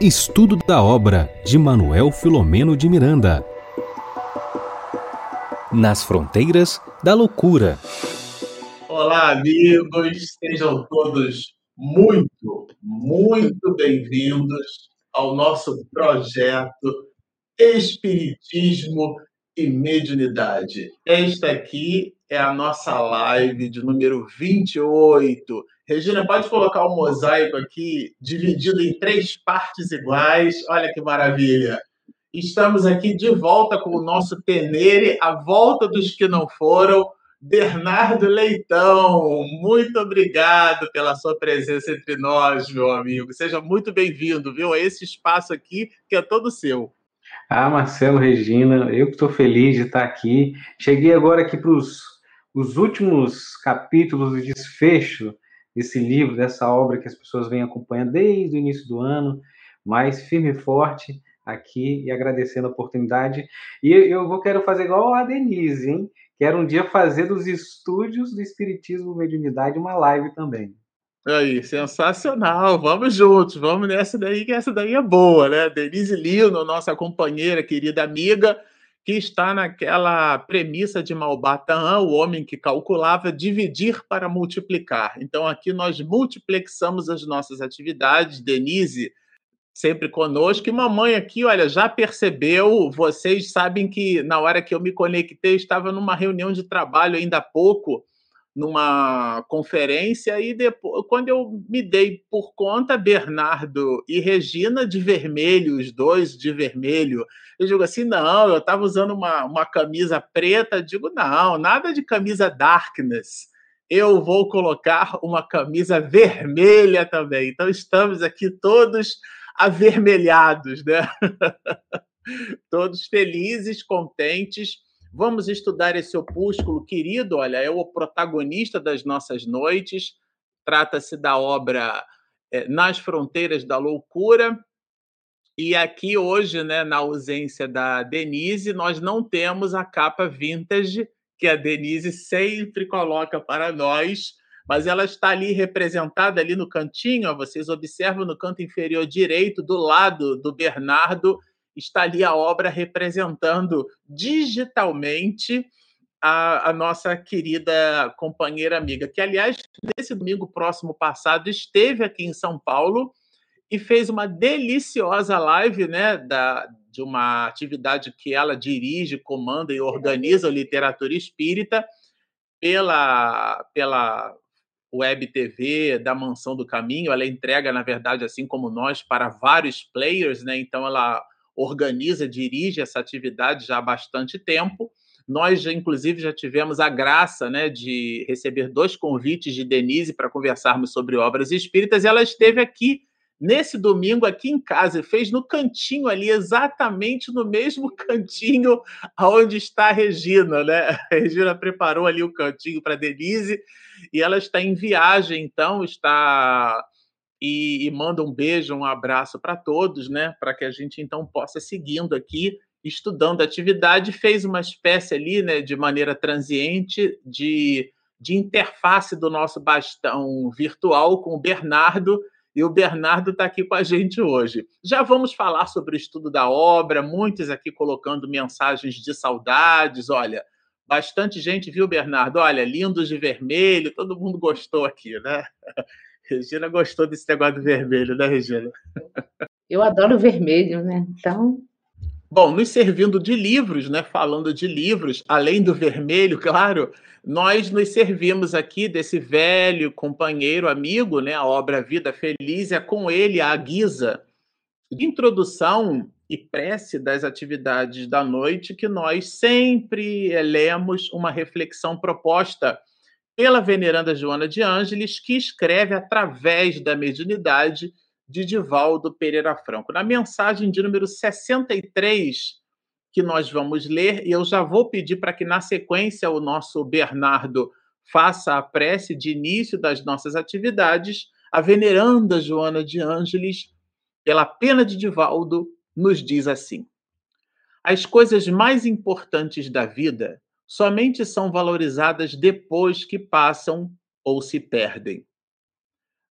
Estudo da obra de Manuel Filomeno de Miranda. Nas fronteiras da loucura. Olá, amigos, sejam todos muito, muito bem-vindos ao nosso projeto Espiritismo e Mediunidade. Esta aqui é a nossa live de número 28. Regina, pode colocar o um mosaico aqui, dividido em três partes iguais. Olha que maravilha. Estamos aqui de volta com o nosso Tenere, a volta dos que não foram. Bernardo Leitão, muito obrigado pela sua presença entre nós, meu amigo. Seja muito bem-vindo, viu? A esse espaço aqui que é todo seu. Ah, Marcelo, Regina, eu que estou feliz de estar aqui. Cheguei agora aqui para os últimos capítulos de desfecho desse livro, dessa obra que as pessoas vêm acompanhando desde o início do ano, mas firme e forte aqui e agradecendo a oportunidade. E eu vou quero fazer igual a Denise, hein? Quero um dia fazer dos estúdios do Espiritismo Mediunidade uma live também. Aí, sensacional. Vamos juntos, vamos nessa daí, que essa daí é boa, né? Denise Lino, nossa companheira, querida amiga, que está naquela premissa de Malbatan, o homem que calculava dividir para multiplicar. Então, aqui nós multiplexamos as nossas atividades. Denise, sempre conosco. E mamãe aqui, olha, já percebeu, vocês sabem que na hora que eu me conectei, estava numa reunião de trabalho ainda há pouco numa conferência e depois, quando eu me dei por conta, Bernardo e Regina de vermelho, os dois de vermelho. Eu digo assim, não, eu estava usando uma, uma camisa preta, digo, não, nada de camisa darkness. Eu vou colocar uma camisa vermelha também. Então estamos aqui todos avermelhados, né? todos felizes, contentes Vamos estudar esse opúsculo querido, olha, é o protagonista das nossas noites. Trata-se da obra é, Nas Fronteiras da Loucura. E aqui hoje, né, na ausência da Denise, nós não temos a capa vintage que a Denise sempre coloca para nós, mas ela está ali representada ali no cantinho, ó, vocês observam no canto inferior direito, do lado do Bernardo, está ali a obra representando digitalmente a, a, nossa querida companheira amiga, que, aliás, nesse domingo próximo passado esteve aqui em São Paulo e fez uma deliciosa live né, da, de uma atividade que ela dirige, comanda e organiza, Literatura Espírita, pela, pela Web TV da Mansão do Caminho. Ela entrega, na verdade, assim como nós, para vários players, né? então ela organiza, dirige essa atividade já há bastante tempo. Nós, inclusive, já tivemos a graça né, de receber dois convites de Denise para conversarmos sobre obras espíritas, e ela esteve aqui nesse domingo, aqui em casa, fez no cantinho ali, exatamente no mesmo cantinho onde está a Regina. Né? A Regina preparou ali o cantinho para Denise, e ela está em viagem, então, está e, e manda um beijo, um abraço para todos, né? Para que a gente então possa seguindo aqui estudando a atividade, fez uma espécie ali, né, de maneira transiente, de, de interface do nosso bastão virtual com o Bernardo, e o Bernardo está aqui com a gente hoje. Já vamos falar sobre o estudo da obra, muitos aqui colocando mensagens de saudades, olha, bastante gente viu, Bernardo, olha, lindos de vermelho, todo mundo gostou aqui, né? Regina gostou desse negócio do vermelho, né, Regina? Eu adoro vermelho, né? Então. Bom, nos servindo de livros, né? Falando de livros, além do vermelho, claro, nós nos servimos aqui desse velho companheiro, amigo, né? A obra Vida Feliz é com ele a guisa de introdução e prece das atividades da noite que nós sempre lemos uma reflexão proposta pela veneranda Joana de Ângeles, que escreve através da mediunidade de Divaldo Pereira Franco. Na mensagem de número 63, que nós vamos ler, e eu já vou pedir para que, na sequência, o nosso Bernardo faça a prece de início das nossas atividades, a veneranda Joana de Ângeles, pela pena de Divaldo, nos diz assim: As coisas mais importantes da vida somente são valorizadas depois que passam ou se perdem.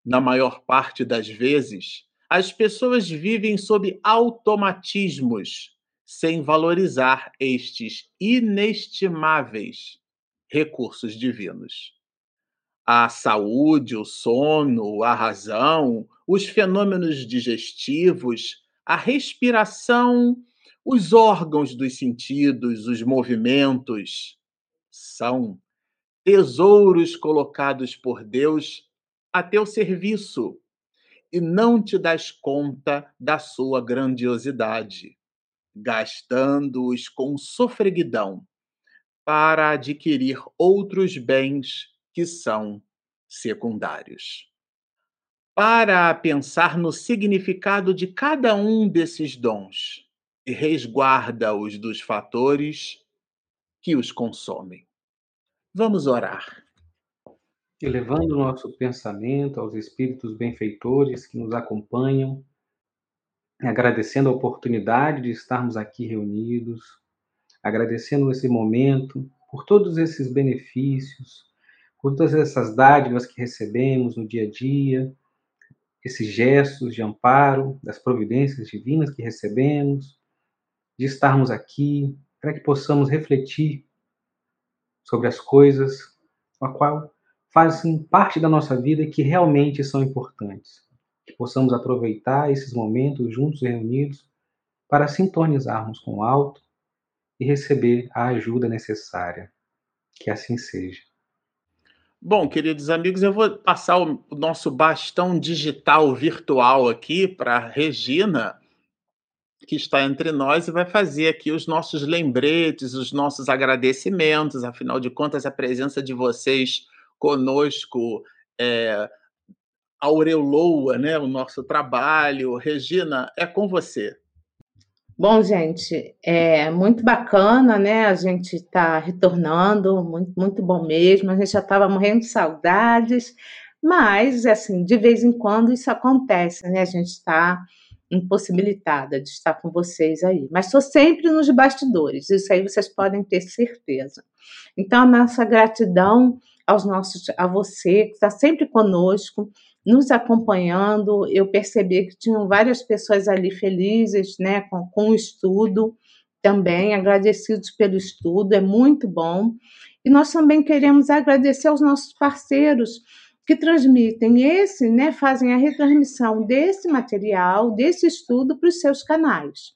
Na maior parte das vezes, As pessoas vivem sob automatismos, sem valorizar estes inestimáveis recursos divinos. A saúde, o sono, a razão, os fenômenos digestivos, a respiração, os órgãos dos sentidos, os movimentos, são tesouros colocados por Deus a teu serviço e não te das conta da sua grandiosidade, gastando-os com sofreguidão para adquirir outros bens que são secundários. Para pensar no significado de cada um desses dons resguarda-os dos fatores que os consomem. Vamos orar. Elevando nosso pensamento aos espíritos benfeitores que nos acompanham, agradecendo a oportunidade de estarmos aqui reunidos, agradecendo esse momento por todos esses benefícios, por todas essas dádivas que recebemos no dia a dia, esses gestos de amparo, das providências divinas que recebemos, de estarmos aqui, para que possamos refletir sobre as coisas a qual fazem parte da nossa vida e que realmente são importantes. Que possamos aproveitar esses momentos juntos e reunidos para sintonizarmos com o alto e receber a ajuda necessária. Que assim seja. Bom, queridos amigos, eu vou passar o nosso bastão digital virtual aqui para Regina, que está entre nós e vai fazer aqui os nossos lembretes, os nossos agradecimentos. Afinal de contas, a presença de vocês conosco é, aureola né, o nosso trabalho. Regina, é com você. Bom, gente, é muito bacana, né? A gente está retornando, muito, muito bom mesmo. A gente já estava morrendo de saudades, mas, assim, de vez em quando isso acontece, né? A gente está impossibilitada de estar com vocês aí. Mas estou sempre nos bastidores, isso aí vocês podem ter certeza. Então, a nossa gratidão aos nossos, a você que está sempre conosco nos acompanhando. Eu percebi que tinham várias pessoas ali felizes, né, com, com o estudo também, agradecidos pelo estudo, é muito bom. E nós também queremos agradecer aos nossos parceiros que transmitem esse, né, fazem a retransmissão desse material, desse estudo para os seus canais.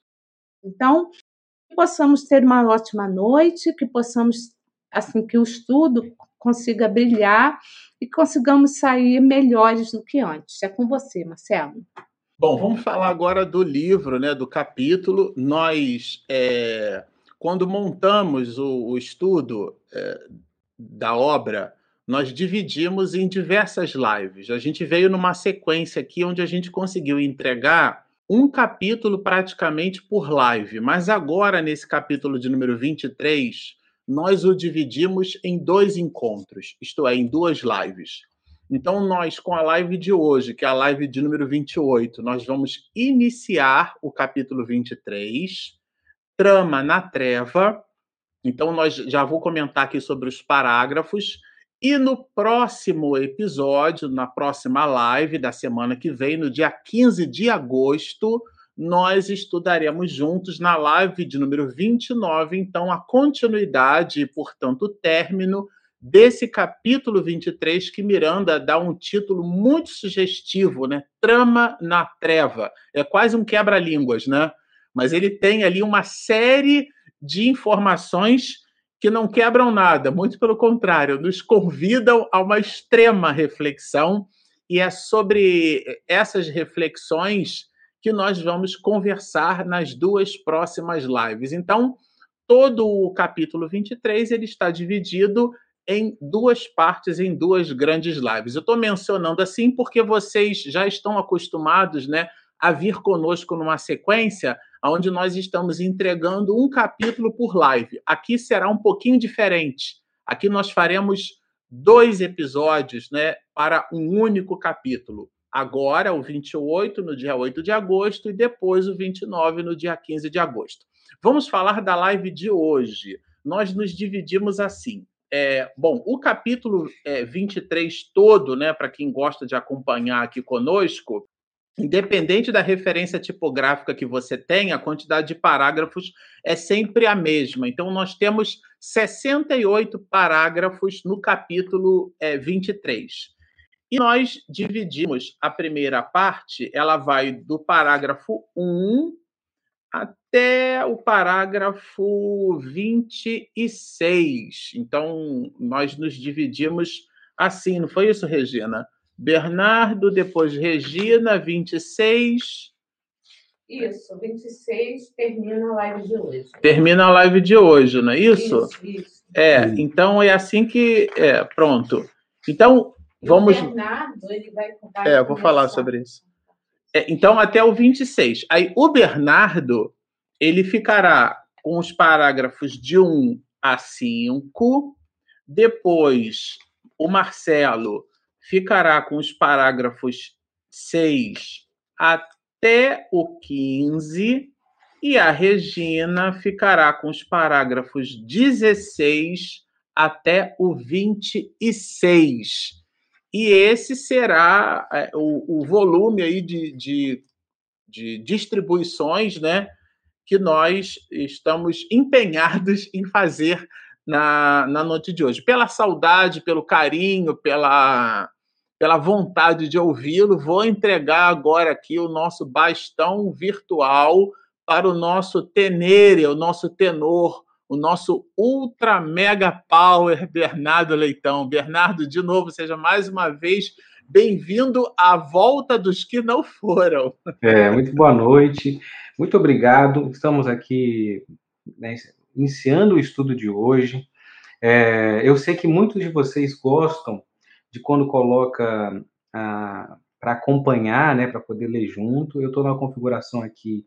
Então, que possamos ter uma ótima noite, que possamos assim que o estudo consiga brilhar e consigamos sair melhores do que antes. É com você, Marcelo. Bom, vamos falar agora do livro, né, do capítulo. Nós, é, quando montamos o, o estudo é, da obra, nós dividimos em diversas lives. A gente veio numa sequência aqui onde a gente conseguiu entregar um capítulo praticamente por live, mas agora, nesse capítulo de número 23, nós o dividimos em dois encontros, isto é, em duas lives. Então, nós, com a live de hoje, que é a live de número 28, nós vamos iniciar o capítulo 23, Trama na Treva. Então, nós já vou comentar aqui sobre os parágrafos. E no próximo episódio, na próxima live da semana que vem, no dia 15 de agosto, nós estudaremos juntos na live de número 29, então, a continuidade e, portanto, o término desse capítulo 23 que Miranda dá um título muito sugestivo, né? Trama na treva. É quase um quebra-línguas, né? Mas ele tem ali uma série de informações que não quebram nada, muito pelo contrário, nos convidam a uma extrema reflexão e é sobre essas reflexões que nós vamos conversar nas duas próximas lives. Então, todo o capítulo 23 ele está dividido em duas partes, em duas grandes lives. Eu estou mencionando assim porque vocês já estão acostumados né, a vir conosco numa sequência onde nós estamos entregando um capítulo por live. Aqui será um pouquinho diferente. Aqui nós faremos dois episódios né, para um único capítulo agora o 28 no dia 8 de agosto e depois o 29 no dia 15 de agosto. Vamos falar da live de hoje. Nós nos dividimos assim. É, bom, o capítulo é, 23 todo, né, para quem gosta de acompanhar aqui conosco, independente da referência tipográfica que você tem, a quantidade de parágrafos é sempre a mesma. Então, nós temos 68 parágrafos no capítulo é, 23. E nós dividimos a primeira parte, ela vai do parágrafo 1 até o parágrafo 26. Então, nós nos dividimos assim, não foi isso, Regina? Bernardo, depois Regina, 26. Isso, 26 termina a live de hoje. Termina a live de hoje, não é isso? Isso, isso. É, então é assim que. É, pronto. Então, vamos. O Bernardo, ele vai, vai É, eu vou falar sobre isso. É, então, até o 26. Aí, o Bernardo, ele ficará com os parágrafos de 1 a 5. Depois, o Marcelo ficará com os parágrafos 6 até o 15. E a Regina ficará com os parágrafos 16 até o 26. E esse será é, o, o volume aí de, de, de distribuições né, que nós estamos empenhados em fazer na, na noite de hoje. Pela saudade, pelo carinho, pela, pela vontade de ouvi-lo, vou entregar agora aqui o nosso bastão virtual para o nosso tenere, o nosso tenor, o nosso ultra mega power Bernardo Leitão. Bernardo, de novo, seja mais uma vez bem-vindo à volta dos que não foram. É, muito boa noite, muito obrigado. Estamos aqui né, iniciando o estudo de hoje. É, eu sei que muitos de vocês gostam de quando coloca para acompanhar, né, para poder ler junto. Eu estou numa configuração aqui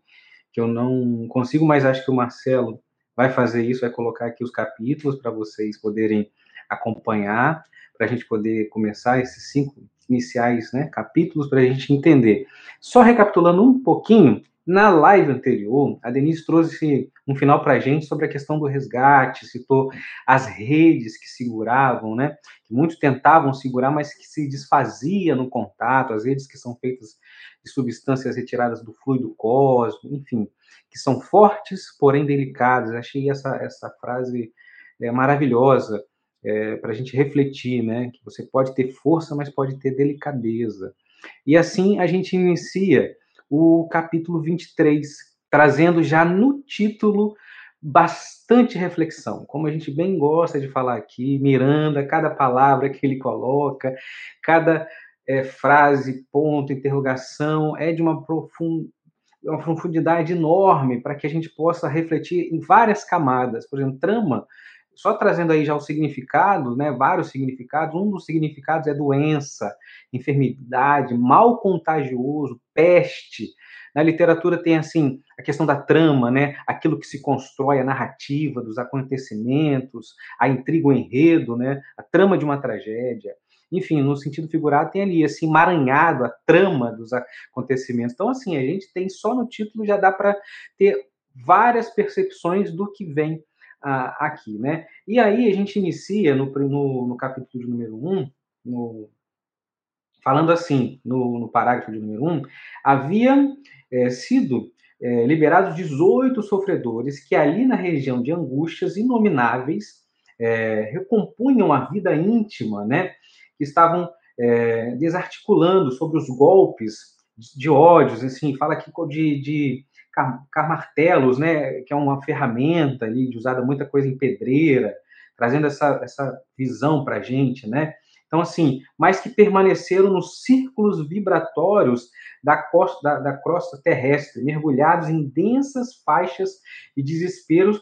que eu não consigo, mas acho que o Marcelo vai fazer isso, vai colocar aqui os capítulos para vocês poderem acompanhar, para a gente poder começar esses cinco iniciais né, capítulos para a gente entender. Só recapitulando um pouquinho, na live anterior, a Denise trouxe um final para a gente sobre a questão do resgate, citou as redes que seguravam, né? Que muitos tentavam segurar, mas que se desfazia no contato, as redes que são feitas de substâncias retiradas do fluido cósmico, enfim, que são fortes, porém delicadas. Achei essa, essa frase é, maravilhosa é, para a gente refletir, né? Que você pode ter força, mas pode ter delicadeza. E assim a gente inicia o capítulo 23, trazendo já no título bastante reflexão, como a gente bem gosta de falar aqui, Miranda, cada palavra que ele coloca, cada é, frase, ponto, interrogação, é de uma, profund... uma profundidade enorme para que a gente possa refletir em várias camadas. Por exemplo, trama, só trazendo aí já o significado, né, vários significados, um dos significados é doença, enfermidade, mal contagioso, peste. Na literatura tem assim a questão da trama, né, aquilo que se constrói a narrativa dos acontecimentos, a intriga, o enredo, né, a trama de uma tragédia. Enfim, no sentido figurado tem ali assim emaranhado a trama dos acontecimentos. Então assim, a gente tem só no título já dá para ter várias percepções do que vem ah, aqui, né? E aí a gente inicia no, no, no capítulo número 1, no, falando assim, no, no, parágrafo de número 1, havia é, sido é, liberados 18 sofredores que ali na região de angústias inomináveis é, recompunham a vida íntima, né? Que estavam desarticulando sobre os golpes de ódios, assim, fala aqui de, de carmartelos, né, que é uma ferramenta ali de usada muita coisa em pedreira, trazendo essa, essa visão para a gente, né? Então, assim, mas que permaneceram nos círculos vibratórios da, costa, da, da crosta terrestre, mergulhados em densas faixas e desesperos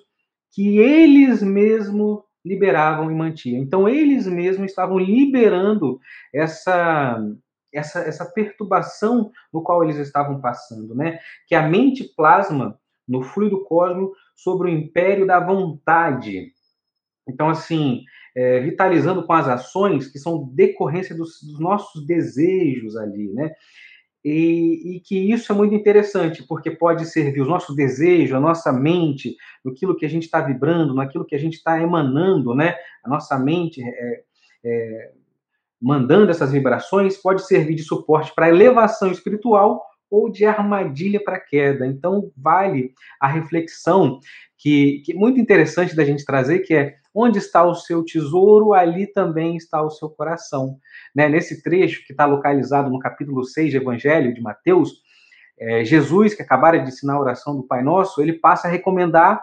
que eles mesmos liberavam e mantinham. Então, eles mesmos estavam liberando essa, essa, essa perturbação no qual eles estavam passando, né? Que a mente plasma no fluido cósmico sobre o império da vontade. Então, assim, é, vitalizando com as ações que são decorrência dos, dos nossos desejos ali, né? E, e, que isso é muito interessante, porque pode servir os nossos desejos, a nossa mente, naquilo que a gente está vibrando, naquilo que a gente está emanando, né? A nossa mente é, é, mandando essas vibrações pode servir de suporte para elevação espiritual ou de armadilha para queda. Então, vale a reflexão que, que é muito interessante da gente trazer, que é onde está o seu tesouro, ali também está o seu coração. Né? Nesse trecho que está localizado no capítulo 6 do Evangelho de Mateus, é, Jesus, que acabara de ensinar a oração do Pai Nosso, ele passa a recomendar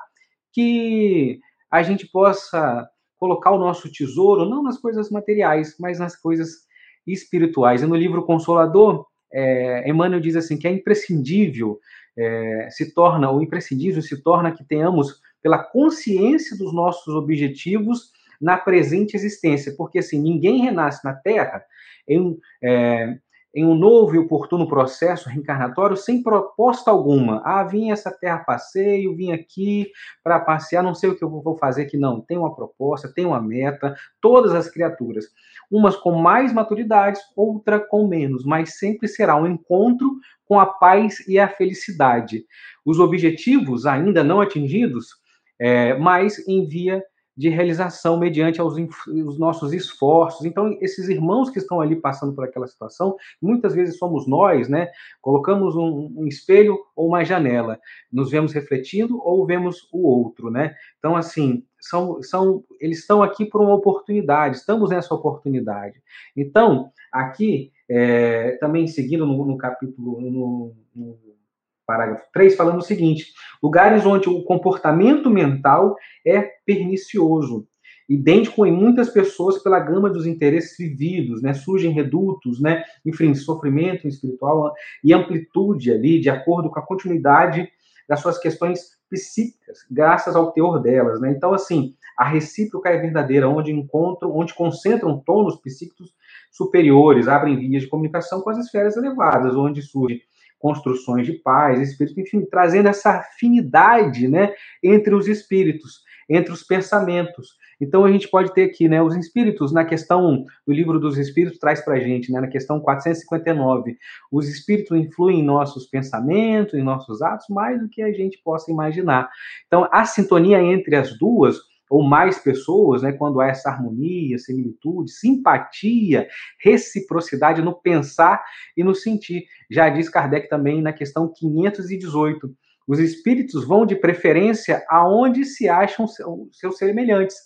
que a gente possa colocar o nosso tesouro não nas coisas materiais, mas nas coisas espirituais. E no livro Consolador, é, Emmanuel diz assim que é imprescindível é, se torna o imprescindível se torna que tenhamos pela consciência dos nossos objetivos na presente existência, porque assim ninguém renasce na Terra em, é, em um novo e oportuno processo reencarnatório sem proposta alguma. Ah, vim essa terra passeio, vim aqui para passear, não sei o que eu vou fazer aqui. Não, tem uma proposta, tem uma meta, todas as criaturas. Umas com mais maturidade, outra com menos, mas sempre será um encontro com a paz e a felicidade. Os objetivos ainda não atingidos, é, mas em via de realização mediante aos, os nossos esforços. Então, esses irmãos que estão ali passando por aquela situação, muitas vezes somos nós, né? Colocamos um, um, espelho ou uma janela, nos vemos refletindo ou vemos o outro, né? Então, assim, são, são, eles estão aqui por uma oportunidade, estamos nessa oportunidade. Então, aqui, é, também seguindo no, no capítulo, no, no parágrafo 3, falando o seguinte: lugares onde o comportamento mental é pernicioso, idêntico em muitas pessoas pela gama dos interesses vividos, né? Surgem redutos, né? Enfim, sofrimento espiritual e amplitude ali, de acordo com a continuidade das suas questões psíquicas, graças ao teor delas, né? Então, assim, a recíproca é verdadeira, onde encontram, onde concentram tônus psíquicos superiores, abrem vias de comunicação com as esferas elevadas, onde surge construções de paz, espírito, enfim, trazendo essa afinidade, né, entre os espíritos, entre os pensamentos. Então a gente pode ter aqui, né, os espíritos na questão do livro dos espíritos traz para gente, né, na questão 459, os espíritos influem em nossos pensamentos, em nossos atos mais do que a gente possa imaginar. Então a sintonia entre as duas ou mais pessoas, né, quando há essa harmonia, similitude, simpatia, reciprocidade no pensar e no sentir. Já diz Kardec também na questão 518. Os espíritos vão de preferência aonde se acham seus semelhantes.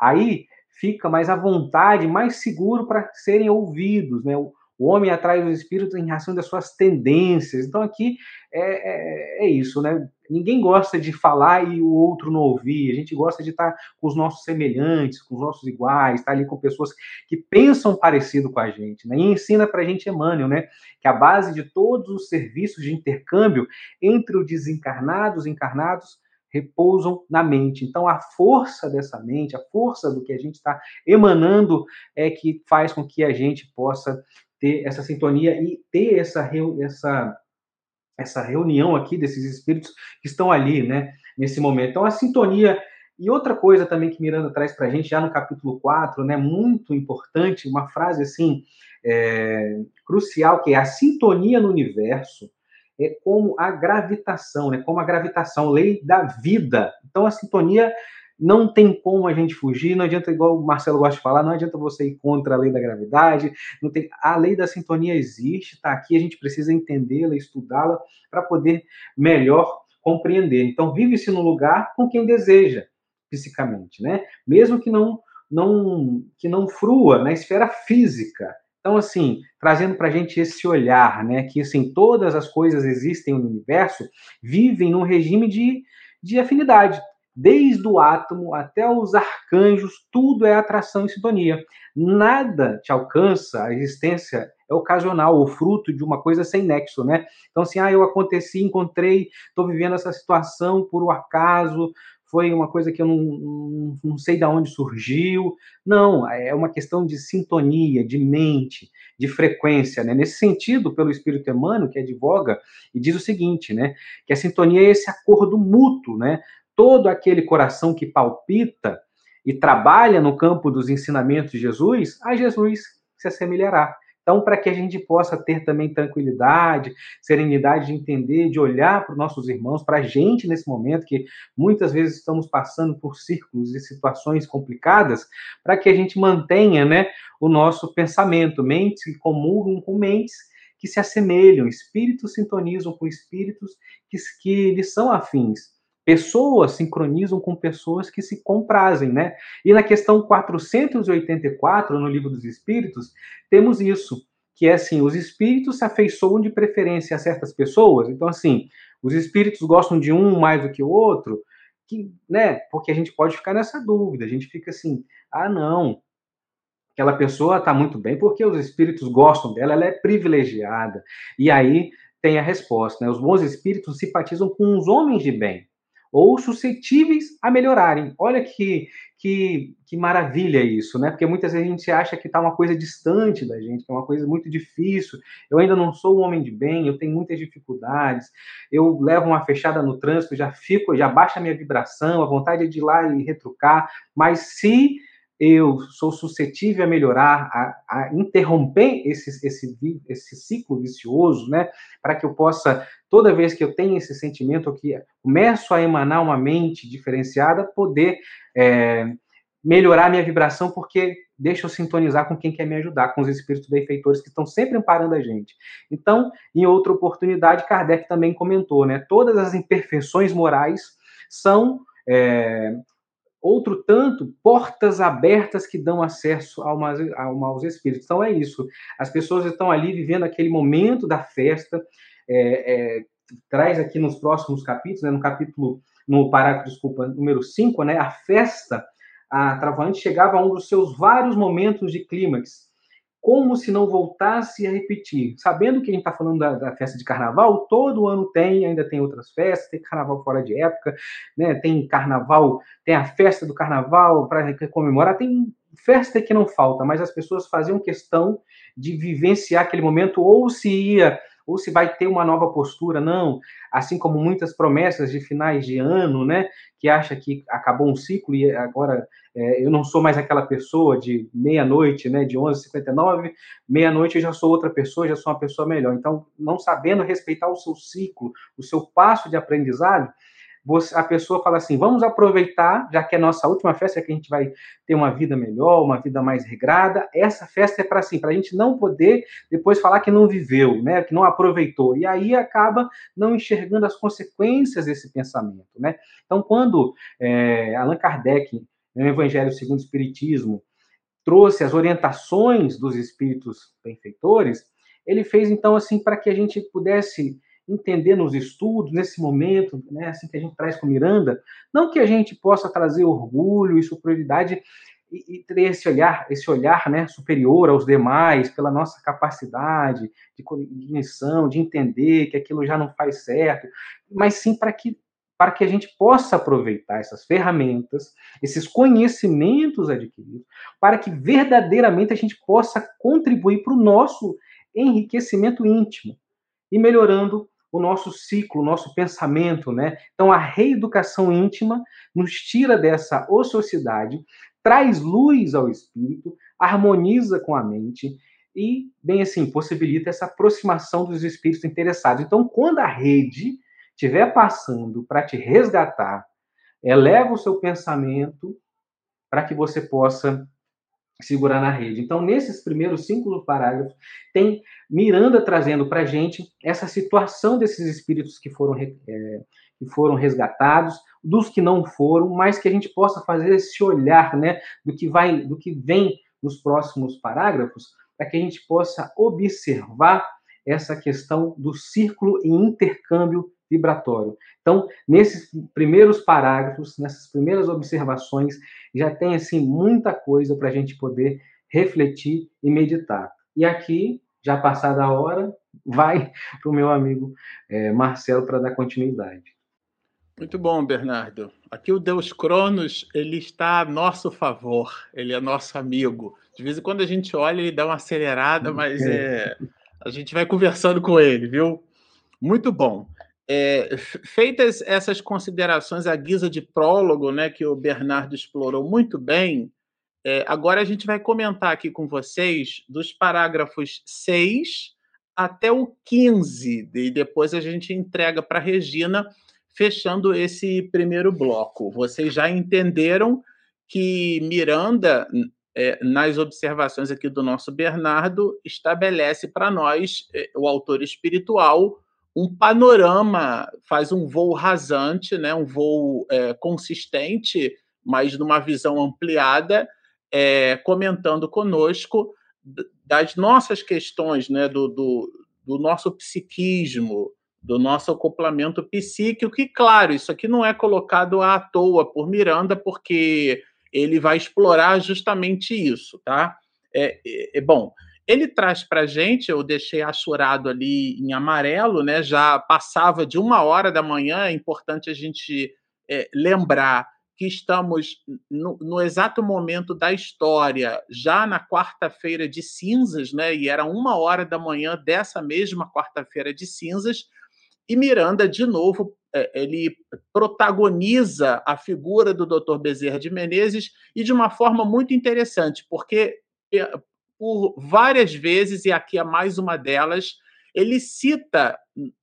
Aí fica mais à vontade, mais seguro para serem ouvidos, né? O homem atrai os espíritos em razão das suas tendências. Então aqui é, é, é, isso, né? Ninguém gosta de falar e o outro não ouvir. A gente gosta de estar com os nossos semelhantes, com os nossos iguais, estar ali com pessoas que pensam parecido com a gente. Né? E ensina para a gente Emmanuel, né? Que a base de todos os serviços de intercâmbio entre os desencarnados e encarnados repousam na mente. Então, a força dessa mente, a força do que a gente está emanando, é que faz com que a gente possa ter essa sintonia e ter essa, essa, essa reunião aqui desses espíritos que estão ali, né, nesse momento. Então, a sintonia. E outra coisa também que Miranda traz para a gente, já no capítulo 4, né, muito importante, uma frase assim, é, crucial, que é a sintonia no universo é como a gravitação, né, como a gravitação, lei da vida. Então, a sintonia não tem como a gente fugir, não adianta, igual o Marcelo gosta de falar, não adianta você ir contra a lei da gravidade, não tem, a lei da sintonia existe, está aqui, a gente precisa entendê-la, estudá-la, para poder melhor compreender. Então, vive-se no lugar com quem deseja, fisicamente, né? Mesmo que não, não, que não frua na esfera física. Então, assim, trazendo para a gente esse olhar, né? Que, assim, todas as coisas existem no universo, vivem num regime de, de afinidade. Desde o átomo até os arcanjos, tudo é atração e sintonia. Nada te alcança, a existência é ocasional, o fruto de uma coisa sem nexo, né? Então, assim, ah, eu aconteci, encontrei, estou vivendo essa situação por um acaso, foi uma coisa que eu não, não, não, sei de onde surgiu. Não, é uma questão de sintonia, de mente, de frequência. Né? Nesse sentido, pelo Espírito Emmanuel, que advoga, e diz o seguinte, né? que a sintonia é esse acordo mútuo, né? Todo aquele coração que palpita e trabalha no campo dos ensinamentos de Jesus, a Jesus se assemelhará. Então, para que a gente possa ter também tranquilidade, serenidade de entender, de olhar para os nossos irmãos, para a gente nesse momento, que muitas vezes estamos passando por círculos e situações complicadas, para que a gente mantenha né, o nosso pensamento, mentes que comungam com mentes que se assemelham, espíritos sintonizam com espíritos que, que lhes são afins. Pessoas sincronizam com pessoas que se comprazem, né? E na questão 484, no Livro dos Espíritos, temos isso, que é assim, os espíritos se afeiçoam de preferência a certas pessoas. Então, assim, os espíritos gostam de um mais do que o outro, que, né? Porque a gente pode ficar nessa dúvida, a gente fica assim, ah, não, aquela pessoa está muito bem porque os espíritos gostam dela, ela é privilegiada. E aí tem a resposta, né? Os bons espíritos simpatizam com os homens de bem ou suscetíveis a melhorarem. Olha que, que, que maravilha isso, né? Porque muitas vezes a gente acha que está uma coisa distante da gente, que é uma coisa muito difícil. Eu ainda não sou um homem de bem, eu tenho muitas dificuldades. Eu levo uma fechada no trânsito, já fico, já baixa a minha vibração, a vontade é de ir lá e retrucar. Mas se eu sou suscetível a melhorar, a, a interromper esse, esse, esse ciclo vicioso, né? Para que eu possa, toda vez que eu tenho esse sentimento, que começo a emanar uma mente diferenciada, poder é, melhorar a minha vibração, porque deixa eu sintonizar com quem quer me ajudar, com os espíritos benfeitores que estão sempre amparando a gente. Então, em outra oportunidade, Kardec também comentou, né? Todas as imperfeições morais são. É, outro tanto, portas abertas que dão acesso ao, aos espíritos. Então é isso. As pessoas estão ali vivendo aquele momento da festa. É, é, traz aqui nos próximos capítulos, né, no capítulo, no parágrafo, desculpa, número 5, né, a festa, a Travante chegava a um dos seus vários momentos de clímax como se não voltasse a repetir. Sabendo que a gente está falando da, da, festa de carnaval, todo ano tem, ainda tem outras festas, tem carnaval fora de época, né? tem carnaval, tem a festa do carnaval para comemorar, tem festa que não falta, mas as pessoas faziam questão de vivenciar aquele momento, ou se ia ou se vai ter uma nova postura, não. Assim como muitas promessas de finais de ano, né, que acha que acabou um ciclo e agora é, eu não sou mais aquela pessoa de meia-noite, né, de 11h59, meia-noite eu já sou outra pessoa, já sou uma pessoa melhor. Então, não sabendo respeitar o seu ciclo, o seu passo de aprendizado, você, a pessoa fala assim: vamos aproveitar, já que é a nossa última festa, que a gente vai ter uma vida melhor, uma vida mais regrada. Essa festa é para assim, para a gente não poder depois falar que não viveu, né, que não aproveitou. E aí acaba não enxergando as consequências desse pensamento. Né? Então, quando é, Allan Kardec, no Evangelho segundo o Espiritismo, trouxe as orientações dos espíritos benfeitores, ele fez então assim para que a gente pudesse entender nos estudos, nesse momento, né, assim que a gente traz com Miranda, não que a gente possa trazer orgulho e superioridade e, e ter esse olhar, esse olhar né, superior aos demais, pela nossa capacidade de cognição, de entender que aquilo já não faz certo, mas sim para que para que a gente possa aproveitar essas ferramentas, esses conhecimentos adquiridos, para que verdadeiramente a gente possa contribuir para o nosso enriquecimento íntimo e melhorando o nosso ciclo, o nosso pensamento, né? Então a reeducação íntima nos tira dessa ociosidade, traz luz ao espírito, harmoniza com a mente e, bem assim, possibilita essa aproximação dos espíritos interessados. Então, quando a rede estiver passando para te resgatar, eleva o seu pensamento para que você possa segurar na rede. Então, nesses primeiros cinco parágrafos, tem Miranda trazendo para a gente essa situação desses espíritos que foram, é, que foram resgatados, dos que não foram, mas que a gente possa fazer esse olhar, né, do que vai, do que vem nos próximos parágrafos, para que a gente possa observar essa questão do círculo e intercâmbio vibratório. Então, nesses primeiros parágrafos, nessas primeiras observações, já tem assim muita coisa para a gente poder refletir e meditar. E aqui, já passada a hora, vai para o meu amigo é, Marcelo para dar continuidade. Muito bom, Bernardo. Aqui o Deus Cronos, ele está a nosso favor, ele é nosso amigo. De vez em quando a gente olha, ele dá uma acelerada, mas é, a gente vai conversando com ele, viu? Muito bom. É, feitas essas considerações à guisa de prólogo, né, que o Bernardo explorou muito bem, é, agora a gente vai comentar aqui com vocês dos parágrafos 6 até o 15, e depois a gente entrega para a Regina, fechando esse primeiro bloco. Vocês já entenderam que Miranda é, nas observações aqui do nosso Bernardo, estabelece para nós, é, o autor espiritual, um panorama, faz um voo rasante, né, um voo é, consistente, mas numa visão ampliada, é, comentando conosco das nossas questões, né, do, do, do nosso psiquismo, do nosso acoplamento psíquico, que, claro, isso aqui não é colocado à toa por Miranda, porque ele vai explorar justamente isso, tá? É, é, é bom, ele traz para gente, eu deixei achurado ali em amarelo, né? Já passava de uma hora da manhã, é importante a gente é, lembrar que estamos no, no, exato momento da história, já na quarta-feira de cinzas, né? E era uma hora da manhã dessa mesma quarta-feira de cinzas, e Miranda, de novo, é, ele protagoniza a figura do Dr. Bezerra de Menezes e de uma forma muito interessante, porque é, por várias vezes, e aqui é mais uma delas, ele cita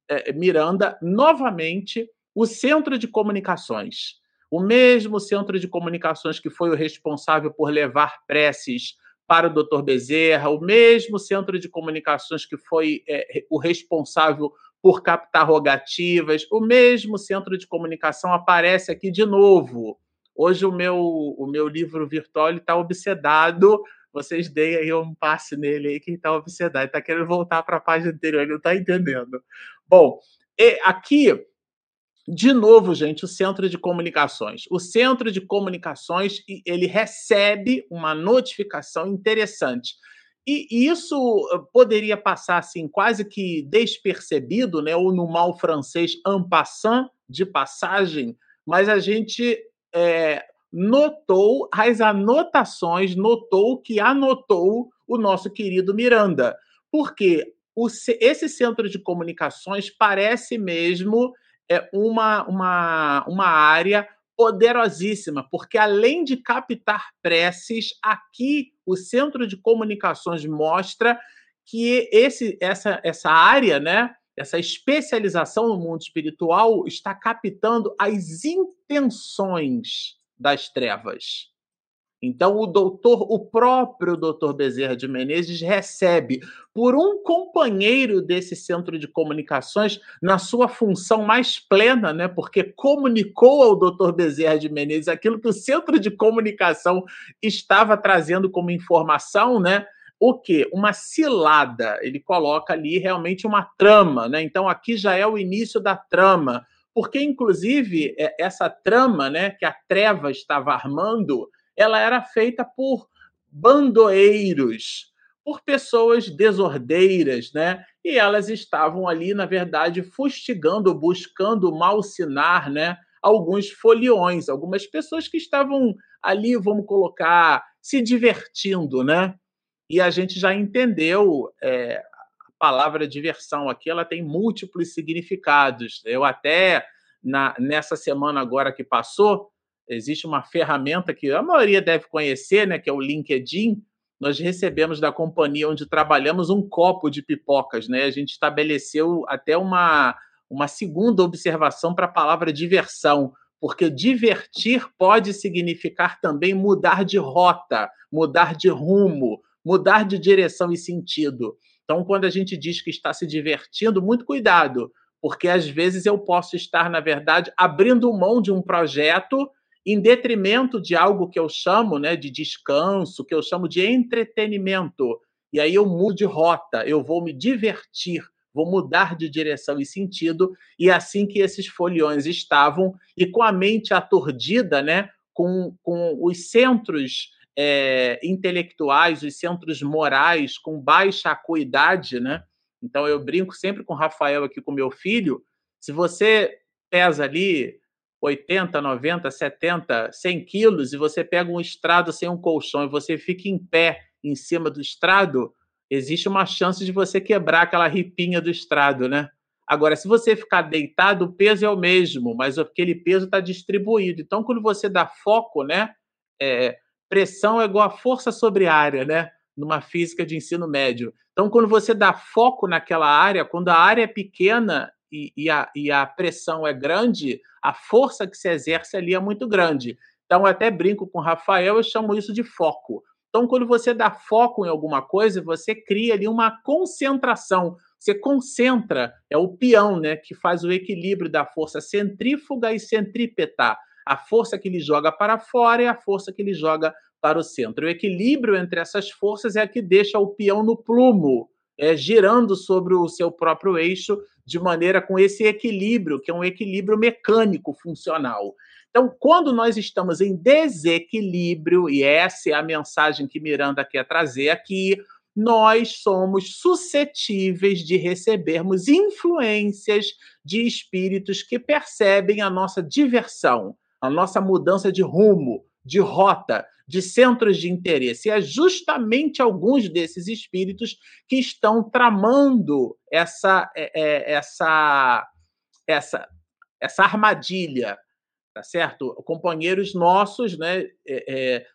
é, Miranda novamente o Centro de Comunicações. O mesmo centro de comunicações que foi o responsável por levar preces para o Dr. Bezerra, o mesmo centro de comunicações que foi é, o responsável por captar rogativas. O mesmo centro de comunicação aparece aqui de novo. Hoje o meu, o meu livro virtual está obsedado. Vocês deem aí um passe nele aí, que está obsedado. Está querendo voltar para a página anterior, ele não está entendendo. Bom, aqui, de novo, gente, o centro de comunicações. O centro de comunicações ele recebe uma notificação interessante. E isso poderia passar assim quase que despercebido, né, ou no mal francês en passant, de passagem, mas a gente é, notou as anotações, notou que anotou o nosso querido Miranda, porque o, esse centro de comunicações parece mesmo é, uma, uma, uma área poderosíssima, porque além de captar preces, aqui o Centro de Comunicações mostra que esse, essa, essa área, né, essa especialização no mundo espiritual está captando as intenções das trevas. Então, o doutor, o próprio doutor Bezerra de Menezes recebe por um companheiro desse centro de comunicações na sua função mais plena, né? Porque comunicou ao doutor Bezerra de Menezes aquilo que o centro de comunicação estava trazendo como informação, né? O que? Uma cilada. Ele coloca ali realmente uma trama, né? Então, aqui já é o início da trama, porque inclusive é, essa trama, né, que a treva estava armando ela era feita por bandoeiros, por pessoas desordeiras, né? E elas estavam ali, na verdade, fustigando, buscando malsinar, né? Alguns foliões, algumas pessoas que estavam ali, vamos colocar, se divertindo, né? E a gente já entendeu é, palavra diversão aqui, ela tem múltiplos significados. Eu até na, nessa semana agora que passou, existe uma ferramenta que a maioria deve conhecer, né, que é o LinkedIn. Nós recebemos da companhia onde trabalhamos um copo de pipocas, né? A gente estabeleceu até uma, uma segunda observação para a palavra diversão, porque divertir pode significar também mudar de rota, mudar de rumo, mudar de direção e sentido. Então, quando a gente diz que está se divertindo, muito cuidado, porque às vezes eu posso estar, na verdade, abrindo mão de um projeto em detrimento de algo que eu chamo né, de descanso, que eu chamo de entretenimento. E aí eu mudo de rota, eu vou me divertir, vou mudar de direção e sentido, e é assim que esses foliões estavam, e com a mente aturdida, né, com, com os centros é, intelectuais, os centros morais com baixa acuidade, né? Então eu brinco sempre com o Rafael aqui, com meu filho, se você pesa ali 80, 90, 70, 100 quilos e você pega um estrado sem um colchão e você fica em pé em cima do estrado, existe uma chance de você quebrar aquela ripinha do estrado, né? Agora, se você ficar deitado, o peso é o mesmo, mas aquele peso está distribuído. Então, quando você dá foco, né? É, pressão é igual a força sobre área, né? Numa física de ensino médio. Então, quando você dá foco naquela área, quando a área é pequena e, e, a, e a pressão é grande, a força que se exerce ali é muito grande. Então, eu até brinco com o Rafael, eu chamo isso de foco. Então, quando você dá foco em alguma coisa, você cria ali uma concentração. Você concentra, é o peão, né, que faz o equilíbrio da força centrífuga e centrípeta. A força que ele joga para fora e a força que ele joga para o centro. O equilíbrio entre essas forças é a que deixa o peão no plumo, é, girando sobre o seu próprio eixo, de maneira com esse equilíbrio, que é um equilíbrio mecânico funcional. Então, quando nós estamos em desequilíbrio, e essa é a mensagem que Miranda quer trazer aqui, nós somos suscetíveis de recebermos influências de espíritos que percebem a nossa diversão, a nossa mudança de rumo, de rota, de centros de interesse. E é justamente alguns desses espíritos que estão tramando essa, é, é, essa, essa, essa armadilha, tá certo? Companheiros nossos, né, é, é,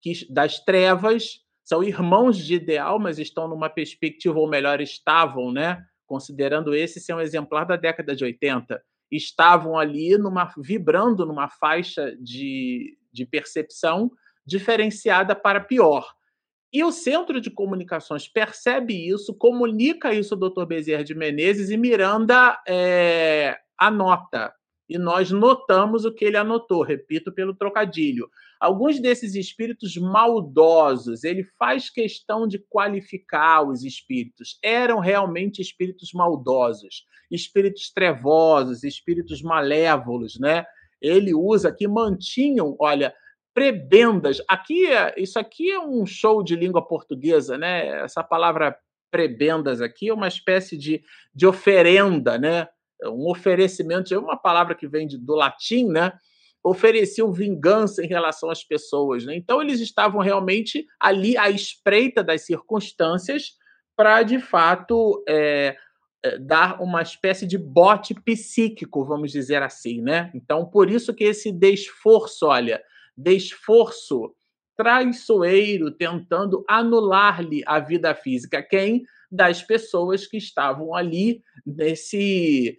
que, das trevas, são irmãos de ideal, mas estão numa perspectiva, ou melhor, estavam, né? Considerando esse ser um exemplar da década de 80, estavam ali numa, vibrando numa faixa de, de percepção diferenciada para pior. E o Centro de Comunicações percebe isso, comunica isso ao Dr. Bezerra de Menezes e Miranda é, anota. E nós notamos o que ele anotou, repito pelo trocadilho. Alguns desses espíritos maldosos, ele faz questão de qualificar os espíritos. Eram realmente espíritos maldosos, espíritos trevosos, espíritos malévolos, né? Ele usa que mantinham, olha, prebendas. Aqui, é, isso aqui é um show de língua portuguesa, né? Essa palavra prebendas aqui é uma espécie de, de oferenda, né? Um oferecimento, é uma palavra que vem de, do latim, né? Ofereciam vingança em relação às pessoas, né? Então eles estavam realmente ali à espreita das circunstâncias para, de fato, é, é, dar uma espécie de bote psíquico, vamos dizer assim, né? Então, por isso que esse desforço, olha, de esforço traiçoeiro tentando anular-lhe a vida física. Quem? Das pessoas que estavam ali nesse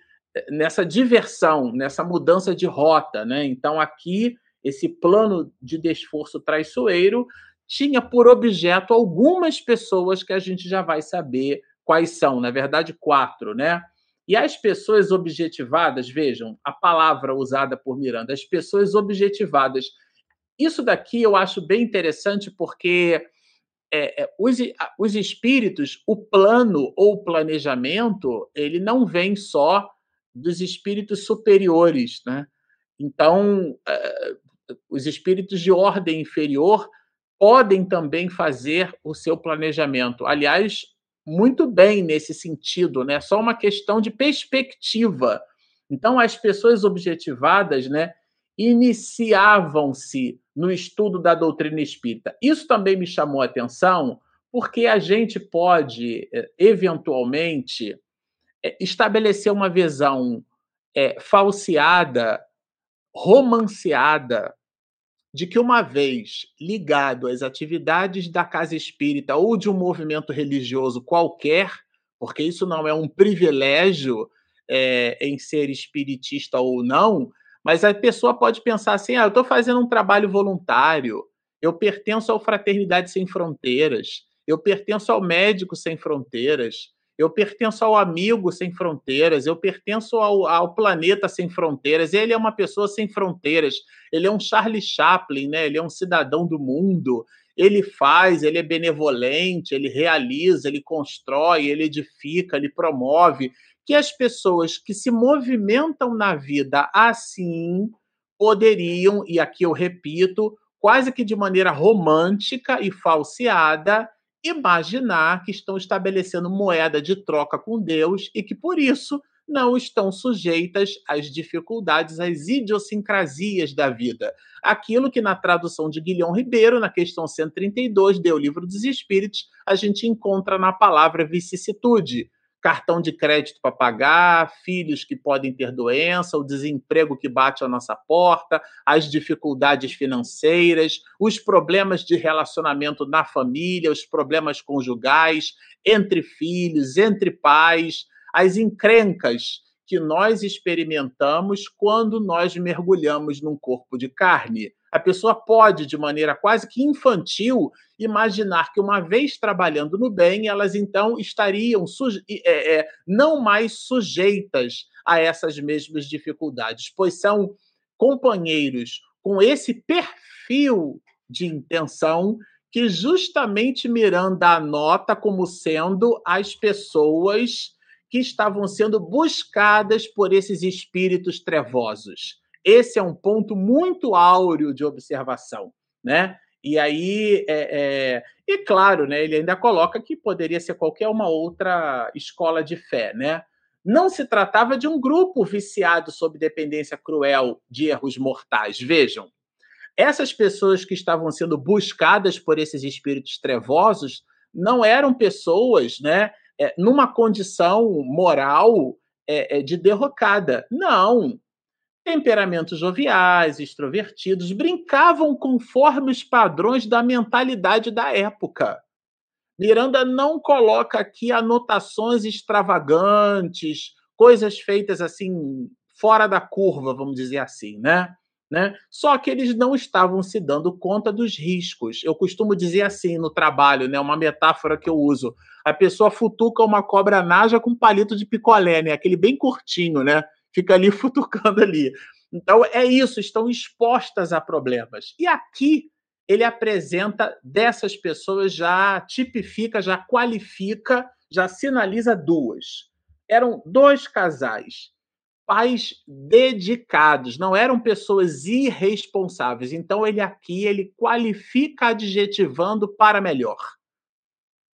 nessa diversão, nessa mudança de rota, né? Então aqui esse plano de desforço traiçoeiro tinha por objeto algumas pessoas que a gente já vai saber quais são, na verdade quatro, né? E as pessoas objetivadas, vejam, a palavra usada por Miranda, as pessoas objetivadas isso daqui eu acho bem interessante porque é, é, os, os espíritos, o plano ou o planejamento, ele não vem só dos espíritos superiores, né? Então, é, os espíritos de ordem inferior podem também fazer o seu planejamento. Aliás, muito bem nesse sentido, né? Só uma questão de perspectiva. Então, as pessoas objetivadas, né, iniciavam-se no estudo da doutrina espírita. Isso também me chamou a atenção, porque a gente pode, eh, eventualmente, eh, estabelecer uma visão é, falseada, romanceada, de que uma vez ligado às atividades da casa espírita ou de um movimento religioso qualquer, porque isso não é um privilégio é, em ser espiritista ou não, mas a pessoa pode pensar assim: ah, eu estou fazendo um trabalho voluntário, eu pertenço ao Fraternidade Sem Fronteiras, eu pertenço ao Médico Sem Fronteiras, eu pertenço ao Amigo Sem Fronteiras, eu pertenço ao, ao Planeta Sem Fronteiras. Ele é uma pessoa sem fronteiras, ele é um Charlie Chaplin, né? ele é um cidadão do mundo. Ele faz, ele é benevolente, ele realiza, ele constrói, ele edifica, ele promove que as pessoas que se movimentam na vida assim poderiam, e aqui eu repito, quase que de maneira romântica e falseada, imaginar que estão estabelecendo moeda de troca com Deus e que por isso não estão sujeitas às dificuldades, às idiosincrasias da vida. Aquilo que na tradução de Guilhom Ribeiro, na questão 132, deu o livro dos Espíritos, a gente encontra na palavra vicissitude cartão de crédito para pagar, filhos que podem ter doença, o desemprego que bate à nossa porta, as dificuldades financeiras, os problemas de relacionamento na família, os problemas conjugais, entre filhos, entre pais, as encrencas que nós experimentamos quando nós mergulhamos num corpo de carne. A pessoa pode, de maneira quase que infantil, imaginar que, uma vez trabalhando no bem, elas então estariam é, é, não mais sujeitas a essas mesmas dificuldades, pois são companheiros com esse perfil de intenção que justamente Miranda anota como sendo as pessoas que estavam sendo buscadas por esses espíritos trevosos. Esse é um ponto muito áureo de observação, né? E aí, é, é, e claro, né, ele ainda coloca que poderia ser qualquer uma outra escola de fé, né? Não se tratava de um grupo viciado sob dependência cruel de erros mortais. Vejam, essas pessoas que estavam sendo buscadas por esses espíritos trevosos não eram pessoas, né, é, numa condição moral é, é de derrocada. Não, temperamentos joviais, extrovertidos, brincavam conforme os padrões da mentalidade da época. Miranda não coloca aqui anotações extravagantes, coisas feitas assim fora da curva, vamos dizer assim, né? Né? Só que eles não estavam se dando conta dos riscos. Eu costumo dizer assim no trabalho, né? Uma metáfora que eu uso. A pessoa futuca uma cobra naja com um palito de picolé, né? Aquele bem curtinho, né? fica ali futucando ali. Então é isso, estão expostas a problemas. E aqui ele apresenta dessas pessoas já tipifica, já qualifica, já sinaliza duas. Eram dois casais, pais dedicados, não eram pessoas irresponsáveis. Então ele aqui ele qualifica adjetivando para melhor.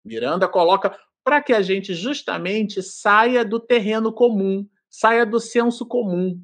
Miranda coloca para que a gente justamente saia do terreno comum, saia do senso comum.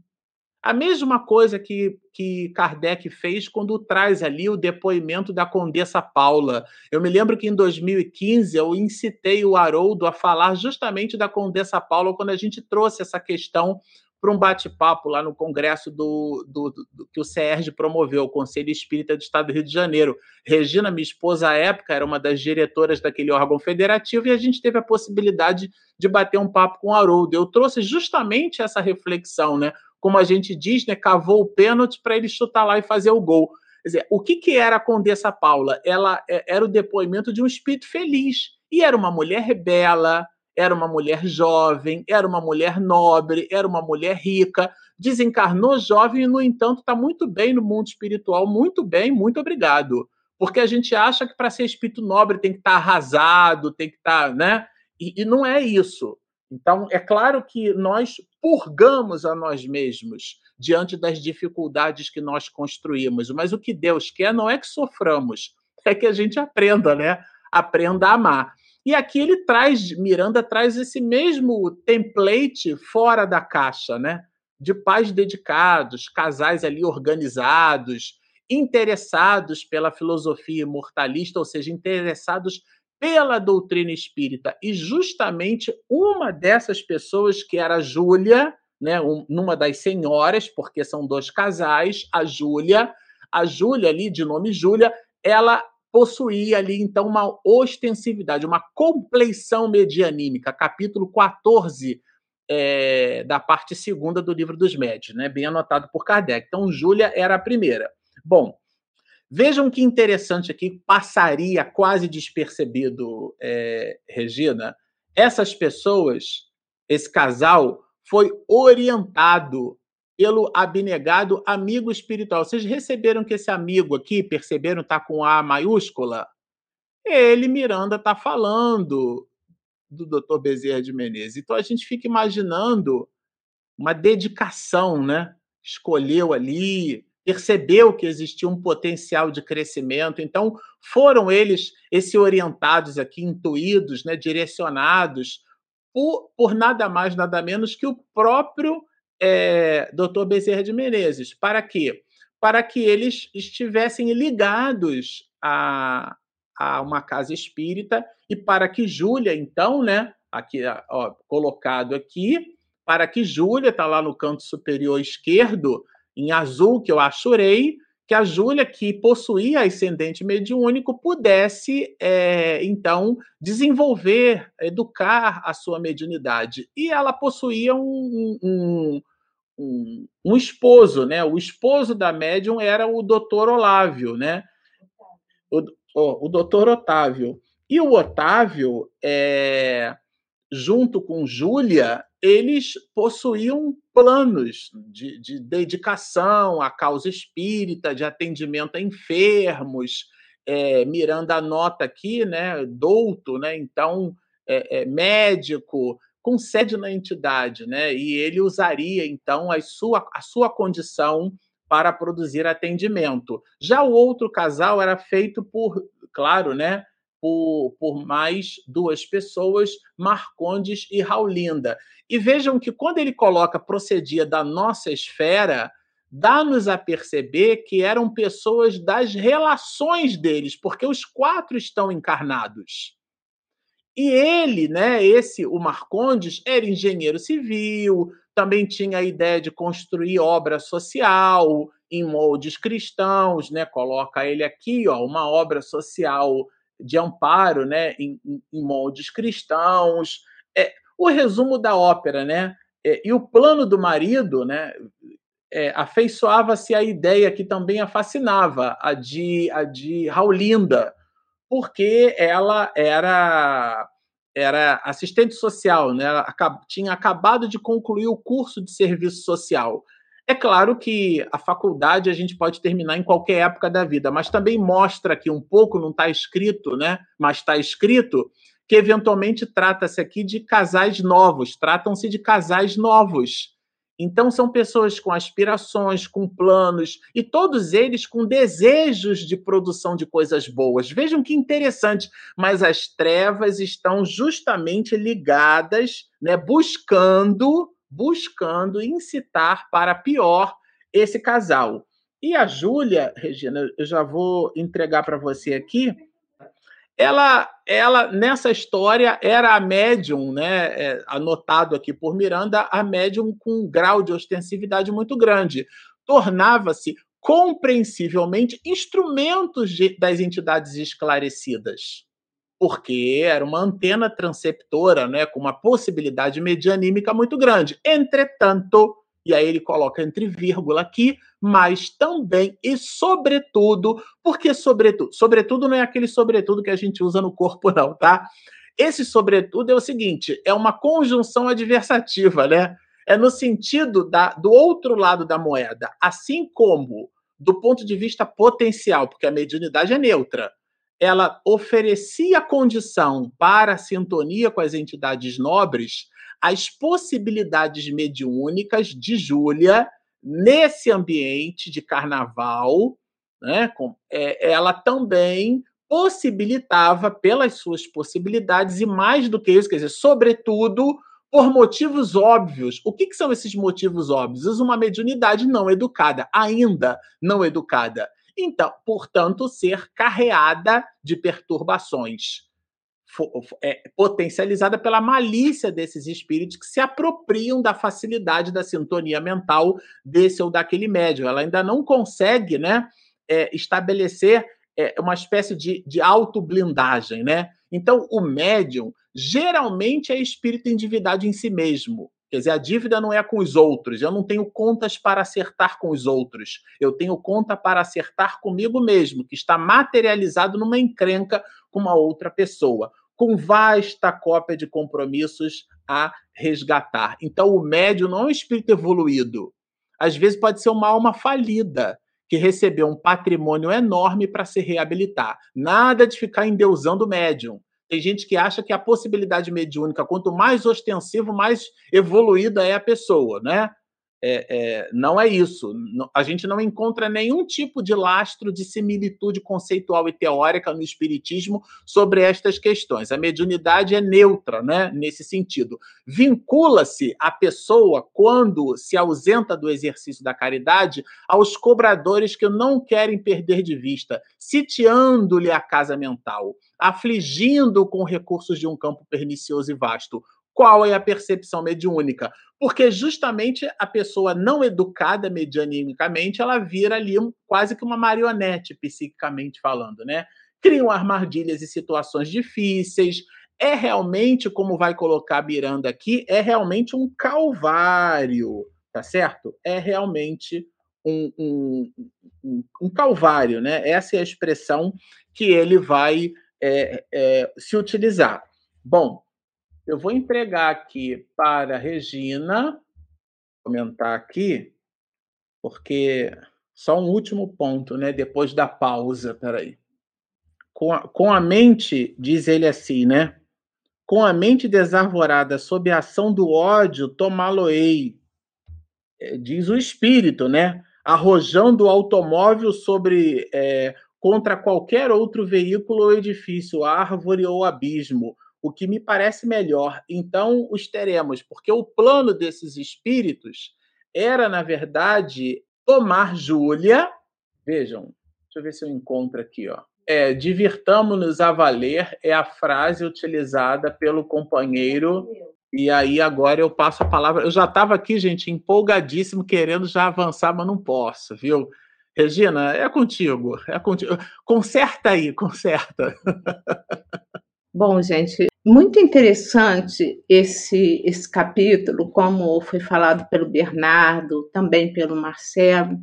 A mesma coisa que, que Kardec fez quando traz ali o depoimento da Condessa Paula. Eu me lembro que em 2015 eu incitei o Haroldo a falar justamente da Condessa Paula quando a gente trouxe essa questão para um bate-papo lá no congresso do, do, do, que o CERJ promoveu, o Conselho Espírita do Estado do Rio de Janeiro. Regina, minha esposa à época, era uma das diretoras daquele órgão federativo e a gente teve a possibilidade de bater um papo com o Haroldo. Eu trouxe justamente essa reflexão, né? Como a gente diz, né? Cavou o pênalti para ele chutar lá e fazer o gol. Quer dizer, o que, que era a Condessa Paula? Ela é, era o depoimento de um espírito feliz. E era uma mulher bela, era uma mulher jovem, era uma mulher nobre, era uma mulher rica, desencarnou jovem e, no entanto, está muito bem no mundo espiritual, muito bem, muito obrigado. Porque a gente acha que para ser espírito nobre tem que estar tá arrasado, tem que estar, tá, né? E, e não é isso. Então, é claro que nós purgamos a nós mesmos diante das dificuldades que nós construímos, mas o que Deus quer não é que soframos, é que a gente aprenda, né? Aprenda a amar. E aqui ele traz, Miranda traz esse mesmo template fora da caixa, né? De pais dedicados, casais ali organizados, interessados pela filosofia imortalista, ou seja, interessados pela doutrina espírita. E justamente uma dessas pessoas, que era a Júlia, né, um, numa das senhoras, porque são dois casais, a Júlia, a Júlia ali, de nome Júlia, ela possuía ali então uma ostensividade, uma compleição medianímica, capítulo 14 é, da parte segunda do livro dos médios, né? bem anotado por Kardec. Então, Júlia era a primeira. Bom, vejam que interessante aqui, passaria quase despercebido, é, Regina. Essas pessoas, esse casal, foi orientado pelo abnegado amigo espiritual. Vocês receberam que esse amigo aqui, perceberam, está com A maiúscula? Ele, Miranda, está falando do Dr. Bezerra de Menezes. Então a gente fica imaginando uma dedicação, né? Escolheu ali, percebeu que existia um potencial de crescimento. Então foram eles, esse orientados aqui, intuídos, né? direcionados por, por nada mais, nada menos que o próprio é, Dr. Bezerra de Menezes. Para quê? Para que eles estivessem ligados a, a uma casa espírita e para que Júlia, então, né, aqui ó, colocado aqui, para que Júlia, está lá no canto superior esquerdo, em azul, que eu achurei, que a Júlia, que possuía ascendente mediúnico, pudesse, é, então, desenvolver, educar a sua mediunidade. E ela possuía um, um, um, um esposo, né? O esposo da médium era o doutor Olávio, né? O, o, o doutor Otávio. E o Otávio, é, junto com Júlia, eles possuíam planos de, de, dedicação à causa espírita, de atendimento a enfermos. É, Miranda anota aqui, né, douto, né, então é, é, médico, com sede na entidade, né, e ele usaria então a sua, a sua condição para produzir atendimento. Já o outro casal era feito por, claro, né, por, por mais duas pessoas, Marcondes e Raulinda. E vejam que quando ele coloca procedia da nossa esfera, dá-nos a perceber que eram pessoas das relações deles, porque os quatro estão encarnados. E ele, né, esse, o Marcondes, era engenheiro civil, também tinha a ideia de construir obra social em moldes cristãos, né? Coloca ele aqui, ó, uma obra social de amparo né, em, em moldes cristãos. É, o resumo da ópera, né? É, e o plano do marido, né? É, afeiçoava-se a ideia que também a fascinava, a de, a de Raulinda, porque ela era era assistente social, né? Ela tinha acabado de concluir o curso de serviço social. É claro que a faculdade a gente pode terminar em qualquer época da vida, mas também mostra que um pouco não está escrito, né? Mas está escrito que eventualmente trata-se aqui de casais novos, tratam-se de casais novos. Então são pessoas com aspirações, com planos e todos eles com desejos de produção de coisas boas. Vejam que interessante, mas as trevas estão justamente ligadas, né, buscando buscando incitar para pior esse casal. E a Júlia, Regina, eu já vou entregar para você aqui. Ela, ela nessa história era a médium, né? É, anotado aqui por Miranda, a médium com um grau de ostensividade muito grande. Tornava-se compreensivelmente instrumentos de, das entidades esclarecidas porque era uma antena transceptora, né, com uma possibilidade medianímica muito grande. Entretanto, e aí ele coloca entre vírgula aqui, mas também e sobretudo, porque sobretudo, sobretudo não é aquele sobretudo que a gente usa no corpo não, tá? Esse sobretudo é o seguinte, é uma conjunção adversativa, né? É no sentido da, do outro lado da moeda, assim como do ponto de vista potencial, porque a mediunidade é neutra ela oferecia condição para a sintonia com as entidades nobres, as possibilidades mediúnicas de Júlia nesse ambiente de carnaval, né, com, é, ela também possibilitava, pelas suas possibilidades, e mais do que isso, quer dizer, sobretudo por motivos óbvios. O que, que são esses motivos óbvios? Uma mediunidade não educada, ainda não educada então, portanto, ser carreada de perturbações, é, potencializada pela malícia desses espíritos que se apropriam da facilidade da sintonia mental desse ou daquele médium. Ela ainda não consegue né, é, estabelecer é, uma espécie de, de autoblindagem. Né? Então, o médium geralmente é espírito endividado em si mesmo. Quer dizer, a dívida não é com os outros. Eu não tenho contas para acertar com os outros. Eu tenho conta para acertar comigo mesmo, que está materializado numa encrenca com uma outra pessoa, com vasta cópia de compromissos a resgatar. Então, o médio não é um espírito evoluído. Às vezes pode ser uma alma falida, que recebeu um patrimônio enorme para se reabilitar. Nada de ficar endeusando o médium. Tem gente que acha que a possibilidade mediúnica, quanto mais ostensivo, mais evoluída é a pessoa, né? É, é, não é isso. A gente não encontra nenhum tipo de lastro de similitude conceitual e teórica no Espiritismo sobre estas questões. A mediunidade é neutra, né, nesse sentido. Vincula-se a pessoa, quando se ausenta do exercício da caridade, aos cobradores que não querem perder de vista, sitiando-lhe a casa mental, afligindo com recursos de um campo pernicioso e vasto Qual é a percepção mediúnica? Porque justamente a pessoa não educada medianicamente, ela vira ali quase que uma marionete, psiquicamente falando, né? Criam armadilhas e situações difíceis. É realmente, como vai colocar Miranda aqui, é realmente um calvário, tá certo? É realmente um, um, um, um calvário, né? Essa é a expressão que ele vai é, é, se utilizar. Bom, eu vou entregar aqui para a Regina comentar aqui, porque só um último ponto, né? Depois da pausa, peraí. Com a, com a mente, diz ele assim, né? Com a mente desarvorada sob a ação do ódio, tomá-lo-ei. É, diz o espírito, né? Arrojando o automóvel sobre é, contra qualquer outro veículo ou edifício, árvore ou abismo o que me parece melhor. Então, os teremos, porque o plano desses espíritos era, na verdade, tomar Júlia. Vejam, deixa eu ver se eu encontro aqui, ó. É, divirtamos-nos a valer é a frase utilizada pelo companheiro. E aí agora eu passo a palavra. Eu já estava aqui, gente, empolgadíssimo, querendo já avançar, mas não posso, viu? Regina, é contigo, é contigo. Conserta aí, conserta. Bom, gente, muito interessante esse, esse capítulo, como foi falado pelo Bernardo, também pelo Marcelo.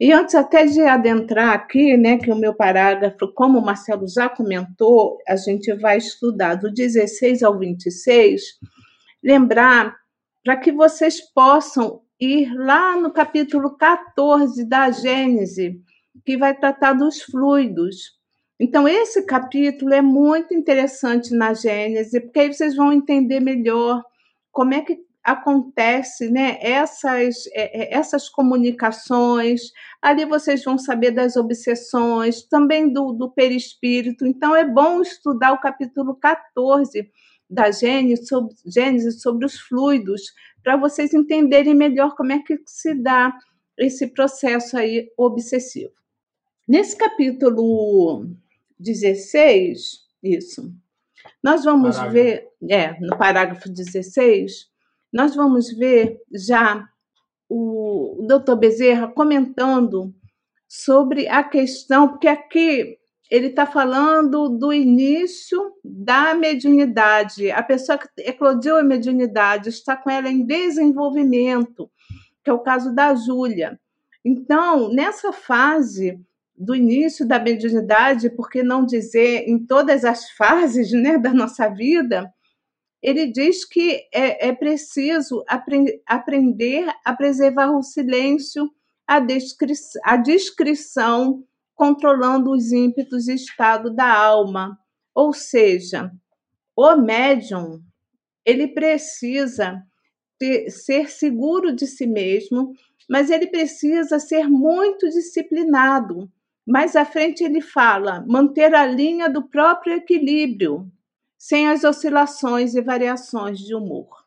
E antes até de adentrar aqui, né, que o meu parágrafo, como o Marcelo já comentou, a gente vai estudar do 16 ao 26, lembrar para que vocês possam ir lá no capítulo 14 da Gênese, que vai tratar dos fluidos. Então, esse capítulo é muito interessante na Gênesis, porque aí vocês vão entender melhor como é que acontece né, essas, é, é, essas comunicações. Ali vocês vão saber das obsessões, também do, do perispírito. Então, é bom estudar o capítulo 14 da Gênesis sobre, Gênesis sobre os fluidos, para vocês entenderem melhor como é que se dá esse processo aí obsessivo. Nesse capítulo 16, isso. Nós vamos parágrafo. ver, é, no parágrafo 16, nós vamos ver já o, o doutor Bezerra comentando sobre a questão, porque aqui ele está falando do início da mediunidade. A pessoa que eclodiu a mediunidade está com ela em desenvolvimento, que é o caso da Júlia. Então, nessa fase, do início da mediunidade, por que não dizer em todas as fases né, da nossa vida, ele diz que é, é preciso apre aprender a preservar o silêncio, a, a discrição, controlando os ímpetos e estado da alma. Ou seja, o médium ele precisa ter, ser seguro de si mesmo, mas ele precisa ser muito disciplinado mais à frente ele fala manter a linha do próprio equilíbrio, sem as oscilações e variações de humor.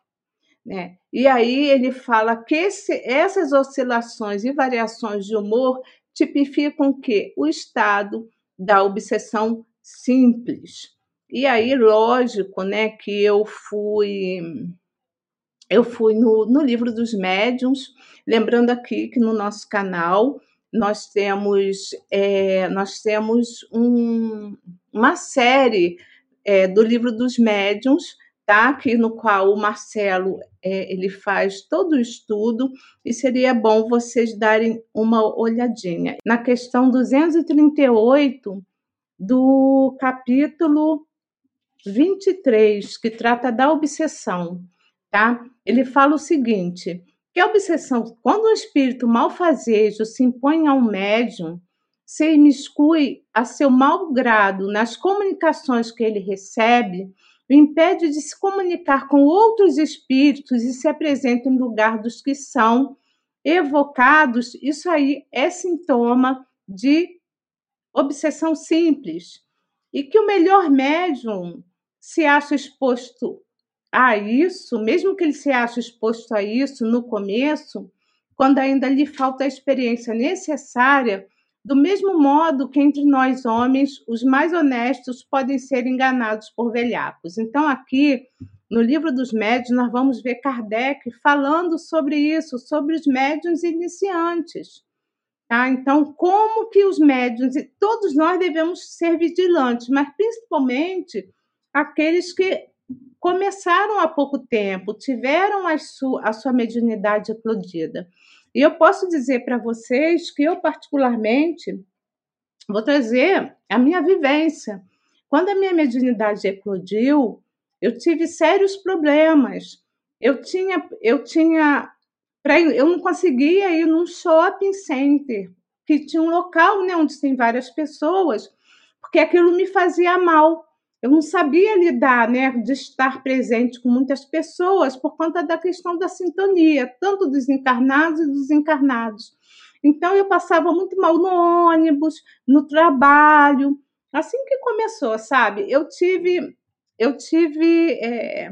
Né? E aí ele fala que esse, essas oscilações e variações de humor tipificam que o estado da obsessão simples. E aí, lógico, né, que eu fui eu fui no, no livro dos médiums, lembrando aqui que no nosso canal nós temos, é, nós temos um, uma série é, do livro dos médiuns, tá? Aqui no qual o Marcelo é, ele faz todo o estudo e seria bom vocês darem uma olhadinha na questão 238 do capítulo 23, que trata da obsessão, tá? Ele fala o seguinte: que a obsessão, quando o espírito malfazejo se impõe ao médium, se imiscui a seu mau grado nas comunicações que ele recebe, o impede de se comunicar com outros espíritos e se apresenta em lugar dos que são evocados, isso aí é sintoma de obsessão simples. E que o melhor médium se acha exposto a isso, mesmo que ele se ache exposto a isso no começo, quando ainda lhe falta a experiência necessária, do mesmo modo que entre nós homens, os mais honestos podem ser enganados por velhacos. Então, aqui no livro dos médios, nós vamos ver Kardec falando sobre isso, sobre os médiuns iniciantes. Tá? Então, como que os médiuns, todos nós devemos ser vigilantes, mas principalmente aqueles que começaram há pouco tempo, tiveram a sua, a sua mediunidade eclodida. E eu posso dizer para vocês que eu, particularmente, vou trazer a minha vivência. Quando a minha mediunidade eclodiu, eu tive sérios problemas. Eu tinha, eu tinha, pra, eu não conseguia ir num shopping center que tinha um local, né, onde tem várias pessoas, porque aquilo me fazia mal. Eu não sabia lidar, né, de estar presente com muitas pessoas por conta da questão da sintonia, tanto dos encarnados e dos encarnados. Então eu passava muito mal no ônibus, no trabalho. Assim que começou, sabe? Eu tive eu tive é,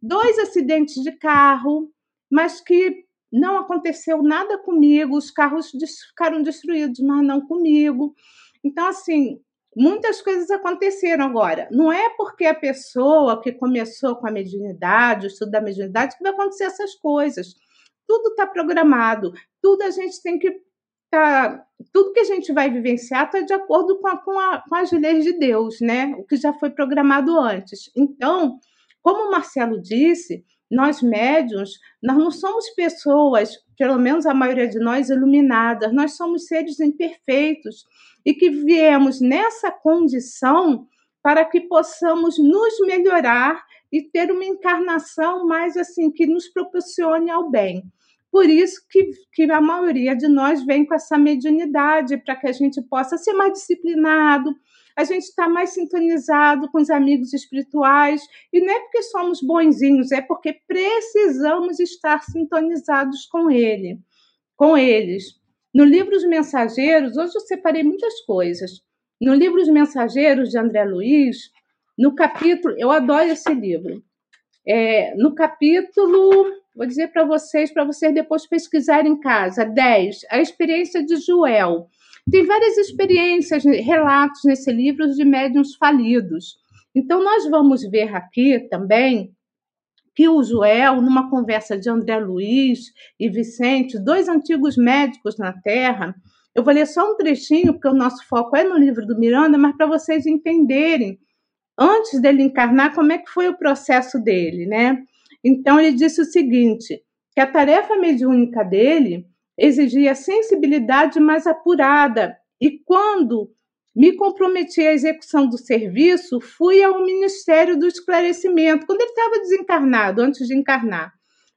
dois acidentes de carro, mas que não aconteceu nada comigo, os carros ficaram destruídos, mas não comigo. Então, assim, muitas coisas aconteceram agora. Não é porque a pessoa que começou com a mediunidade, o estudo da mediunidade, que vai acontecer essas coisas. Tudo está programado, tudo a gente tem que tá, tudo que a gente vai vivenciar está de acordo com, a, com, a, com as leis de Deus, né? O que já foi programado antes. Então, como o Marcelo disse, nós médiums, nós não somos pessoas, pelo menos a maioria de nós, iluminadas, nós somos seres imperfeitos e que viemos nessa condição para que possamos nos melhorar e ter uma encarnação mais assim que nos proporcione ao bem. Por isso que, que a maioria de nós vem com essa mediunidade, para que a gente possa ser mais disciplinado, a gente está mais sintonizado com os amigos espirituais, e não é porque somos bonzinhos, é porque precisamos estar sintonizados com ele, com eles. No livro Os Mensageiros, hoje eu separei muitas coisas. No livro Os Mensageiros, de André Luiz, no capítulo, eu adoro esse livro. É, no capítulo Vou dizer para vocês, para vocês depois pesquisarem em casa. 10. A experiência de Joel. Tem várias experiências, relatos nesse livro de médiums falidos. Então, nós vamos ver aqui também que o Joel, numa conversa de André Luiz e Vicente, dois antigos médicos na Terra, eu vou ler só um trechinho, porque o nosso foco é no livro do Miranda, mas para vocês entenderem, antes dele encarnar, como é que foi o processo dele, né? Então, ele disse o seguinte: que a tarefa mediúnica dele exigia sensibilidade mais apurada, e quando me comprometi à execução do serviço, fui ao Ministério do Esclarecimento, quando ele estava desencarnado, antes de encarnar,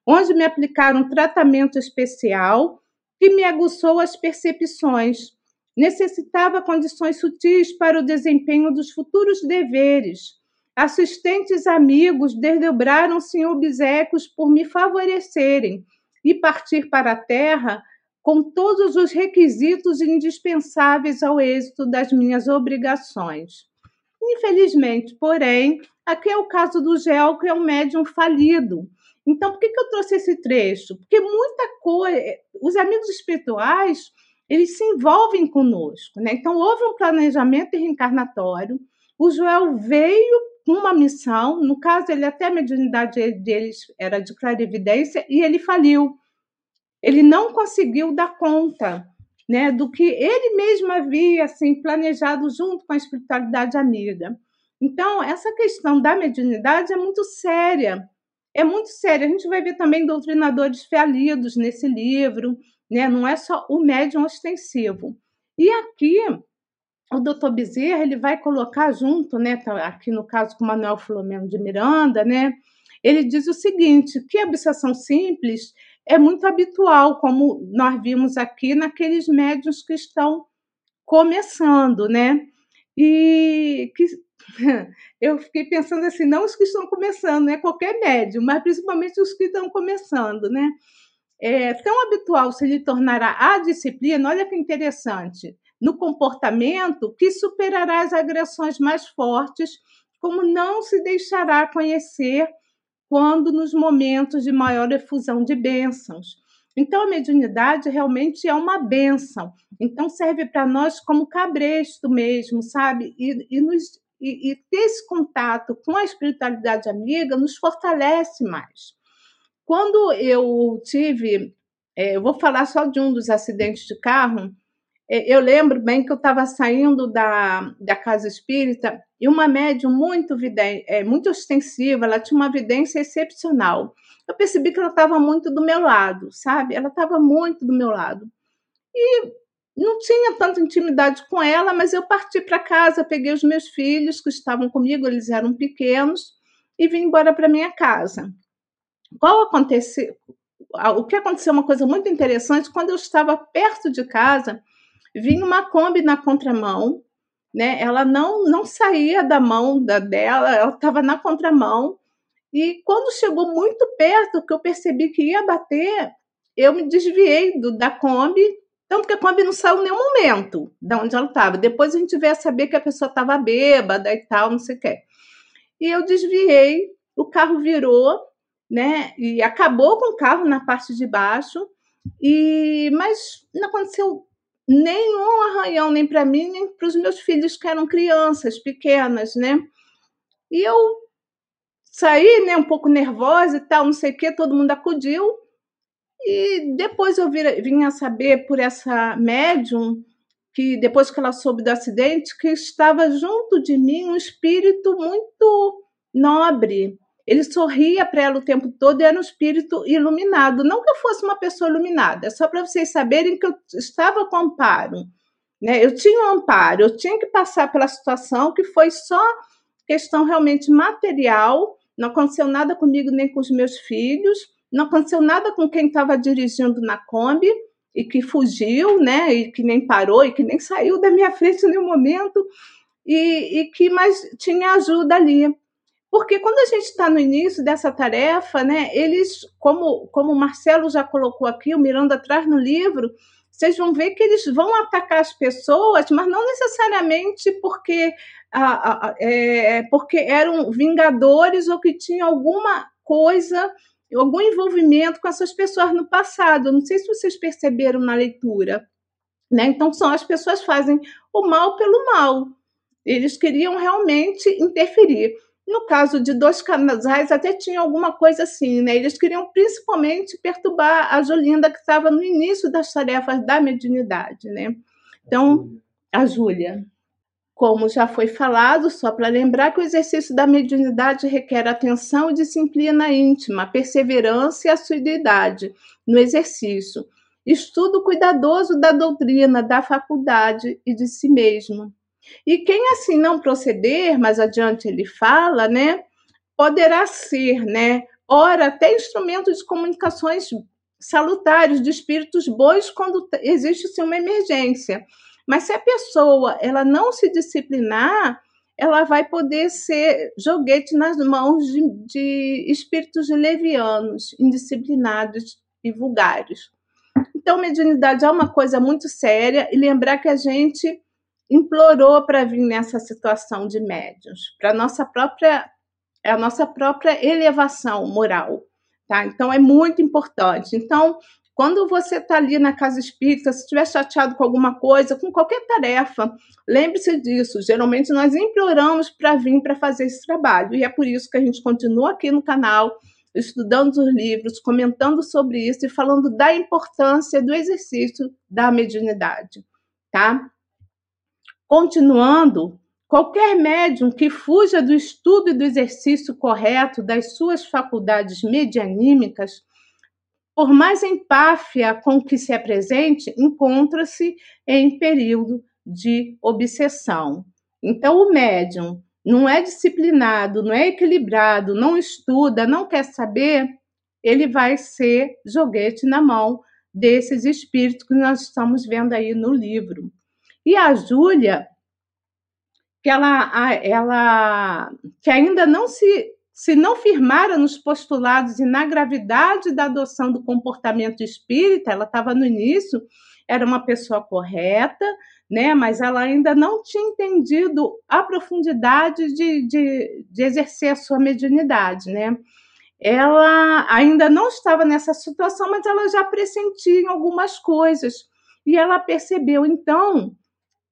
onde me aplicaram um tratamento especial que me aguçou as percepções. Necessitava condições sutis para o desempenho dos futuros deveres Assistentes amigos desdobraram-se em obsequios por me favorecerem e partir para a terra com todos os requisitos indispensáveis ao êxito das minhas obrigações. Infelizmente, porém, aqui é o caso do Gel, que é um médium falido. Então, por que, que eu trouxe esse trecho? Porque muita coisa, os amigos espirituais, eles se envolvem conosco, né? Então, houve um planejamento reencarnatório. O Joel veio uma missão, no caso, ele até a mediunidade deles era de clarividência, e ele faliu. Ele não conseguiu dar conta né, do que ele mesmo havia assim, planejado junto com a espiritualidade amiga. Então, essa questão da mediunidade é muito séria. É muito séria. A gente vai ver também doutrinadores falidos nesse livro, né? não é só o médium ostensivo. E aqui o doutor Bezerra ele vai colocar junto, né, tá aqui no caso com Manuel Filomeno de Miranda, né, ele diz o seguinte, que a obsessão simples é muito habitual, como nós vimos aqui naqueles médios que estão começando, né, e que eu fiquei pensando assim, não os que estão começando, né, qualquer médium, mas principalmente os que estão começando, né, é tão habitual se lhe tornará a disciplina, olha que interessante, no comportamento que superará as agressões mais fortes, como não se deixará conhecer quando nos momentos de maior efusão de bênçãos. Então, a mediunidade realmente é uma bênção. Então, serve para nós como cabresto mesmo, sabe? E, e, nos, e, e ter esse contato com a espiritualidade amiga nos fortalece mais. Quando eu tive, é, eu vou falar só de um dos acidentes de carro, é, eu lembro bem que eu estava saindo da, da casa espírita e uma médium muito, é, muito ostensiva, ela tinha uma evidência excepcional. Eu percebi que ela estava muito do meu lado, sabe? Ela estava muito do meu lado. E não tinha tanta intimidade com ela, mas eu parti para casa, peguei os meus filhos que estavam comigo, eles eram pequenos, e vim embora para minha casa. Qual aconteceu? O que aconteceu uma coisa muito interessante, quando eu estava perto de casa, vinha uma Kombi na contramão, né? Ela não não saía da mão da dela, ela estava na contramão. E quando chegou muito perto, que eu percebi que ia bater, eu me desviei do, da Kombi, tanto que a Kombi não saiu em nenhum momento de onde ela estava. Depois a gente veio a saber que a pessoa estava bêbada e tal, não sei o quê. E eu desviei, o carro virou, né? E acabou com o carro na parte de baixo. E mas não aconteceu nenhum arranhão nem para mim nem para os meus filhos que eram crianças pequenas, né? E eu saí, né, um pouco nervosa e tal, não sei o quê, todo mundo acudiu. E depois eu vim a saber por essa médium que depois que ela soube do acidente que estava junto de mim um espírito muito nobre, ele sorria para ela o tempo todo e era um espírito iluminado. Não que eu fosse uma pessoa iluminada, é só para vocês saberem que eu estava com amparo. Né? Eu tinha um amparo, eu tinha que passar pela situação que foi só questão realmente material, não aconteceu nada comigo nem com os meus filhos, não aconteceu nada com quem estava dirigindo na Kombi e que fugiu, né? E que nem parou e que nem saiu da minha frente em nenhum momento e, e que mais tinha ajuda ali. Porque quando a gente está no início dessa tarefa, né, eles, como, como o Marcelo já colocou aqui, o Miranda traz no livro, vocês vão ver que eles vão atacar as pessoas, mas não necessariamente porque, a, a, é, porque eram vingadores ou que tinham alguma coisa, algum envolvimento com essas pessoas no passado. Não sei se vocês perceberam na leitura. Né? Então, são as pessoas fazem o mal pelo mal. Eles queriam realmente interferir. No caso de dois casais, até tinha alguma coisa assim, né? Eles queriam principalmente perturbar a Jolinda, que estava no início das tarefas da mediunidade, né? Então, a Júlia. Como já foi falado, só para lembrar que o exercício da mediunidade requer atenção e disciplina íntima, perseverança e assiduidade no exercício, estudo cuidadoso da doutrina, da faculdade e de si mesmo. E quem assim não proceder, mais adiante ele fala, né, poderá ser, né, ora até instrumento de comunicações salutares de espíritos bons quando existe sim, uma emergência. Mas se a pessoa ela não se disciplinar, ela vai poder ser joguete nas mãos de, de espíritos levianos, indisciplinados e vulgares. Então, mediunidade é uma coisa muito séria e lembrar que a gente implorou para vir nessa situação de médios, para nossa própria a nossa própria elevação moral, tá? Então é muito importante. Então, quando você está ali na casa espírita, se estiver chateado com alguma coisa, com qualquer tarefa, lembre-se disso. Geralmente nós imploramos para vir para fazer esse trabalho. E é por isso que a gente continua aqui no canal, estudando os livros, comentando sobre isso e falando da importância do exercício da mediunidade, tá? Continuando, qualquer médium que fuja do estudo e do exercício correto das suas faculdades medianímicas, por mais empáfia com que se apresente, encontra-se em período de obsessão. Então, o médium não é disciplinado, não é equilibrado, não estuda, não quer saber, ele vai ser joguete na mão desses espíritos que nós estamos vendo aí no livro. E a Júlia, que ela, ela que ainda não se se não firmara nos postulados e na gravidade da adoção do comportamento espírita, ela estava no início, era uma pessoa correta, né? mas ela ainda não tinha entendido a profundidade de, de, de exercer a sua mediunidade. Né? Ela ainda não estava nessa situação, mas ela já pressentia algumas coisas. E ela percebeu, então,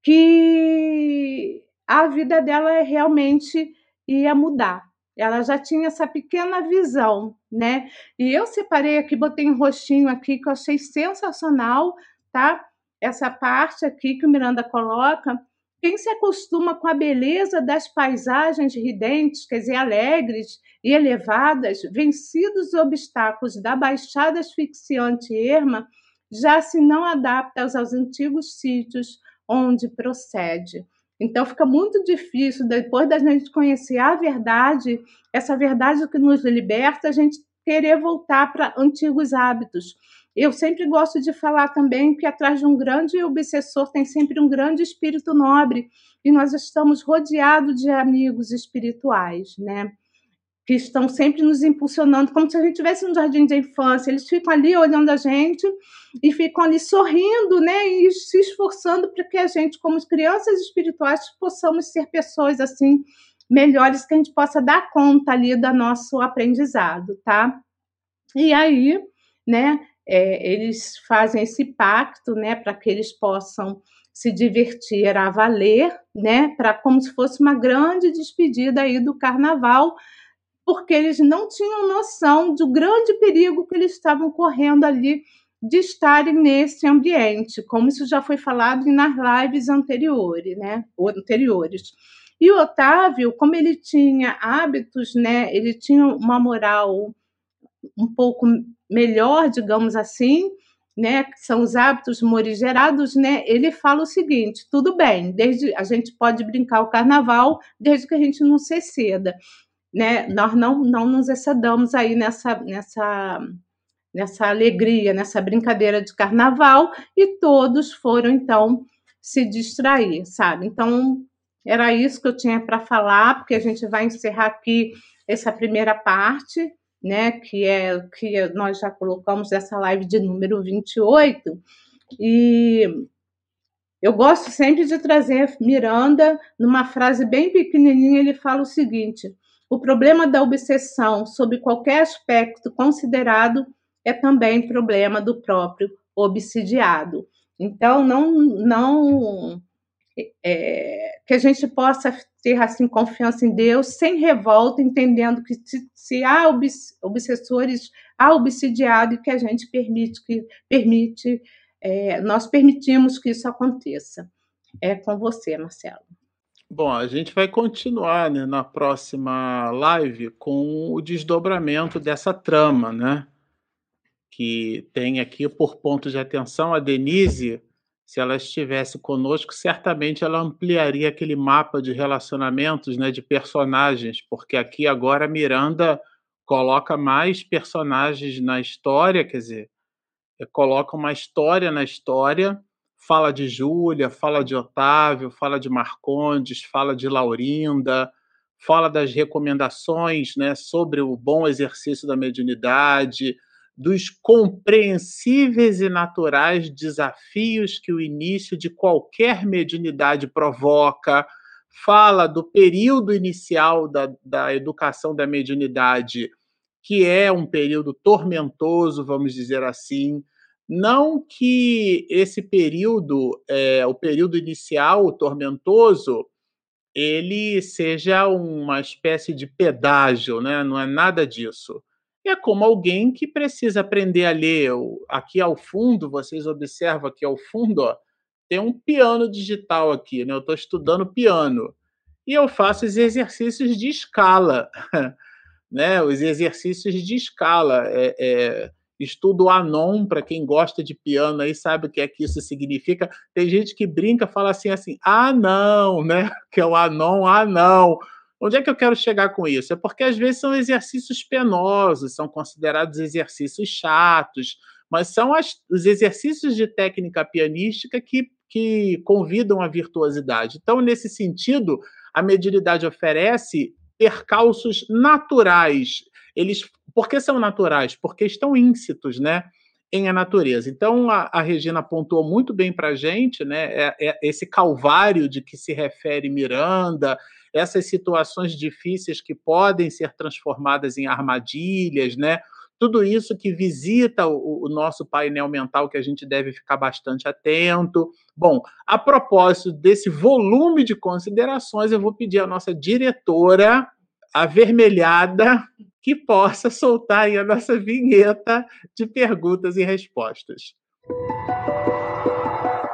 que a vida dela realmente ia mudar. Ela já tinha essa pequena visão, né? E eu separei aqui, botei um roxinho aqui que eu achei sensacional, tá? Essa parte aqui que o Miranda coloca. Quem se acostuma com a beleza das paisagens ridentes, quer dizer, alegres e elevadas, vencidos os obstáculos da baixada asfixiante erma, já se não adapta aos antigos sítios onde procede. Então fica muito difícil, depois da gente conhecer a verdade, essa verdade que nos liberta, a gente querer voltar para antigos hábitos. Eu sempre gosto de falar também que atrás de um grande obsessor tem sempre um grande espírito nobre, e nós estamos rodeados de amigos espirituais, né? Que estão sempre nos impulsionando, como se a gente estivesse no jardim de infância. Eles ficam ali olhando a gente e ficam ali sorrindo, né? E se esforçando para que a gente, como crianças espirituais, possamos ser pessoas assim melhores, que a gente possa dar conta ali do nosso aprendizado, tá? E aí, né? É, eles fazem esse pacto, né? Para que eles possam se divertir a valer, né? Para como se fosse uma grande despedida aí do carnaval porque eles não tinham noção do grande perigo que eles estavam correndo ali de estarem nesse ambiente, como isso já foi falado nas lives anteriores, né? Anteriores. E o Otávio, como ele tinha hábitos, né? Ele tinha uma moral um pouco melhor, digamos assim, né? Que são os hábitos morigerados, né? Ele fala o seguinte: tudo bem, desde a gente pode brincar o carnaval, desde que a gente não se ceda né, nós não, não nos excedamos aí nessa, nessa, nessa alegria, nessa brincadeira de carnaval, e todos foram, então, se distrair, sabe? Então, era isso que eu tinha para falar, porque a gente vai encerrar aqui essa primeira parte, né, que é que nós já colocamos essa live de número 28, e eu gosto sempre de trazer Miranda numa frase bem pequenininha, ele fala o seguinte: o problema da obsessão, sob qualquer aspecto considerado, é também problema do próprio obsidiado. Então, não, não é, que a gente possa ter assim confiança em Deus sem revolta, entendendo que se, se há obsessores, há obsidiado e que a gente permite que permite, é, nós permitimos que isso aconteça. É com você, Marcelo. Bom, a gente vai continuar né, na próxima live com o desdobramento dessa trama, né? Que tem aqui por ponto de atenção a Denise. Se ela estivesse conosco, certamente ela ampliaria aquele mapa de relacionamentos, né, de personagens, porque aqui agora a Miranda coloca mais personagens na história, quer dizer, coloca uma história na história fala de Júlia, fala de Otávio, fala de Marcondes, fala de Laurinda, fala das recomendações né, sobre o bom exercício da mediunidade, dos compreensíveis e naturais desafios que o início de qualquer mediunidade provoca, fala do período inicial da, da educação da mediunidade, que é um período tormentoso, vamos dizer assim, não que esse período, é, o período inicial, tormentoso, ele seja uma espécie de pedágio, né? não é nada disso. É como alguém que precisa aprender a ler. Aqui ao fundo, vocês observam aqui ao fundo, ó, tem um piano digital aqui, né? Eu estou estudando piano. E eu faço os exercícios de escala, né? Os exercícios de escala. É, é, Estudo Anon, para quem gosta de piano aí sabe o que é que isso significa. Tem gente que brinca, fala assim, assim, ah, não, né? Que é o Anon, ah, não. Onde é que eu quero chegar com isso? É porque às vezes são exercícios penosos, são considerados exercícios chatos, mas são as, os exercícios de técnica pianística que, que convidam a virtuosidade. Então, nesse sentido, a mediunidade oferece percalços naturais. Eles por que são naturais? Porque estão íncitos, né? Em a natureza. Então, a, a Regina apontou muito bem para a gente, né? É, é esse calvário de que se refere Miranda, essas situações difíceis que podem ser transformadas em armadilhas, né? tudo isso que visita o, o, nosso painel mental que a gente deve ficar bastante atento. Bom, a propósito desse volume de considerações, eu vou pedir à nossa diretora avermelhada que possa soltar aí a nossa vinheta de perguntas e respostas.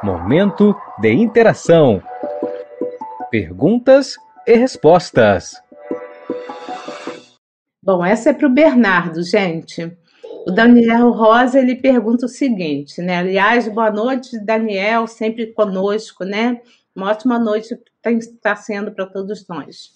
Momento de interação. Perguntas e respostas. Bom, essa é para o Bernardo, gente. O Daniel Rosa ele pergunta o seguinte, né? Aliás, boa noite, Daniel, sempre conosco, né? Uma ótima noite está sendo para todos nós.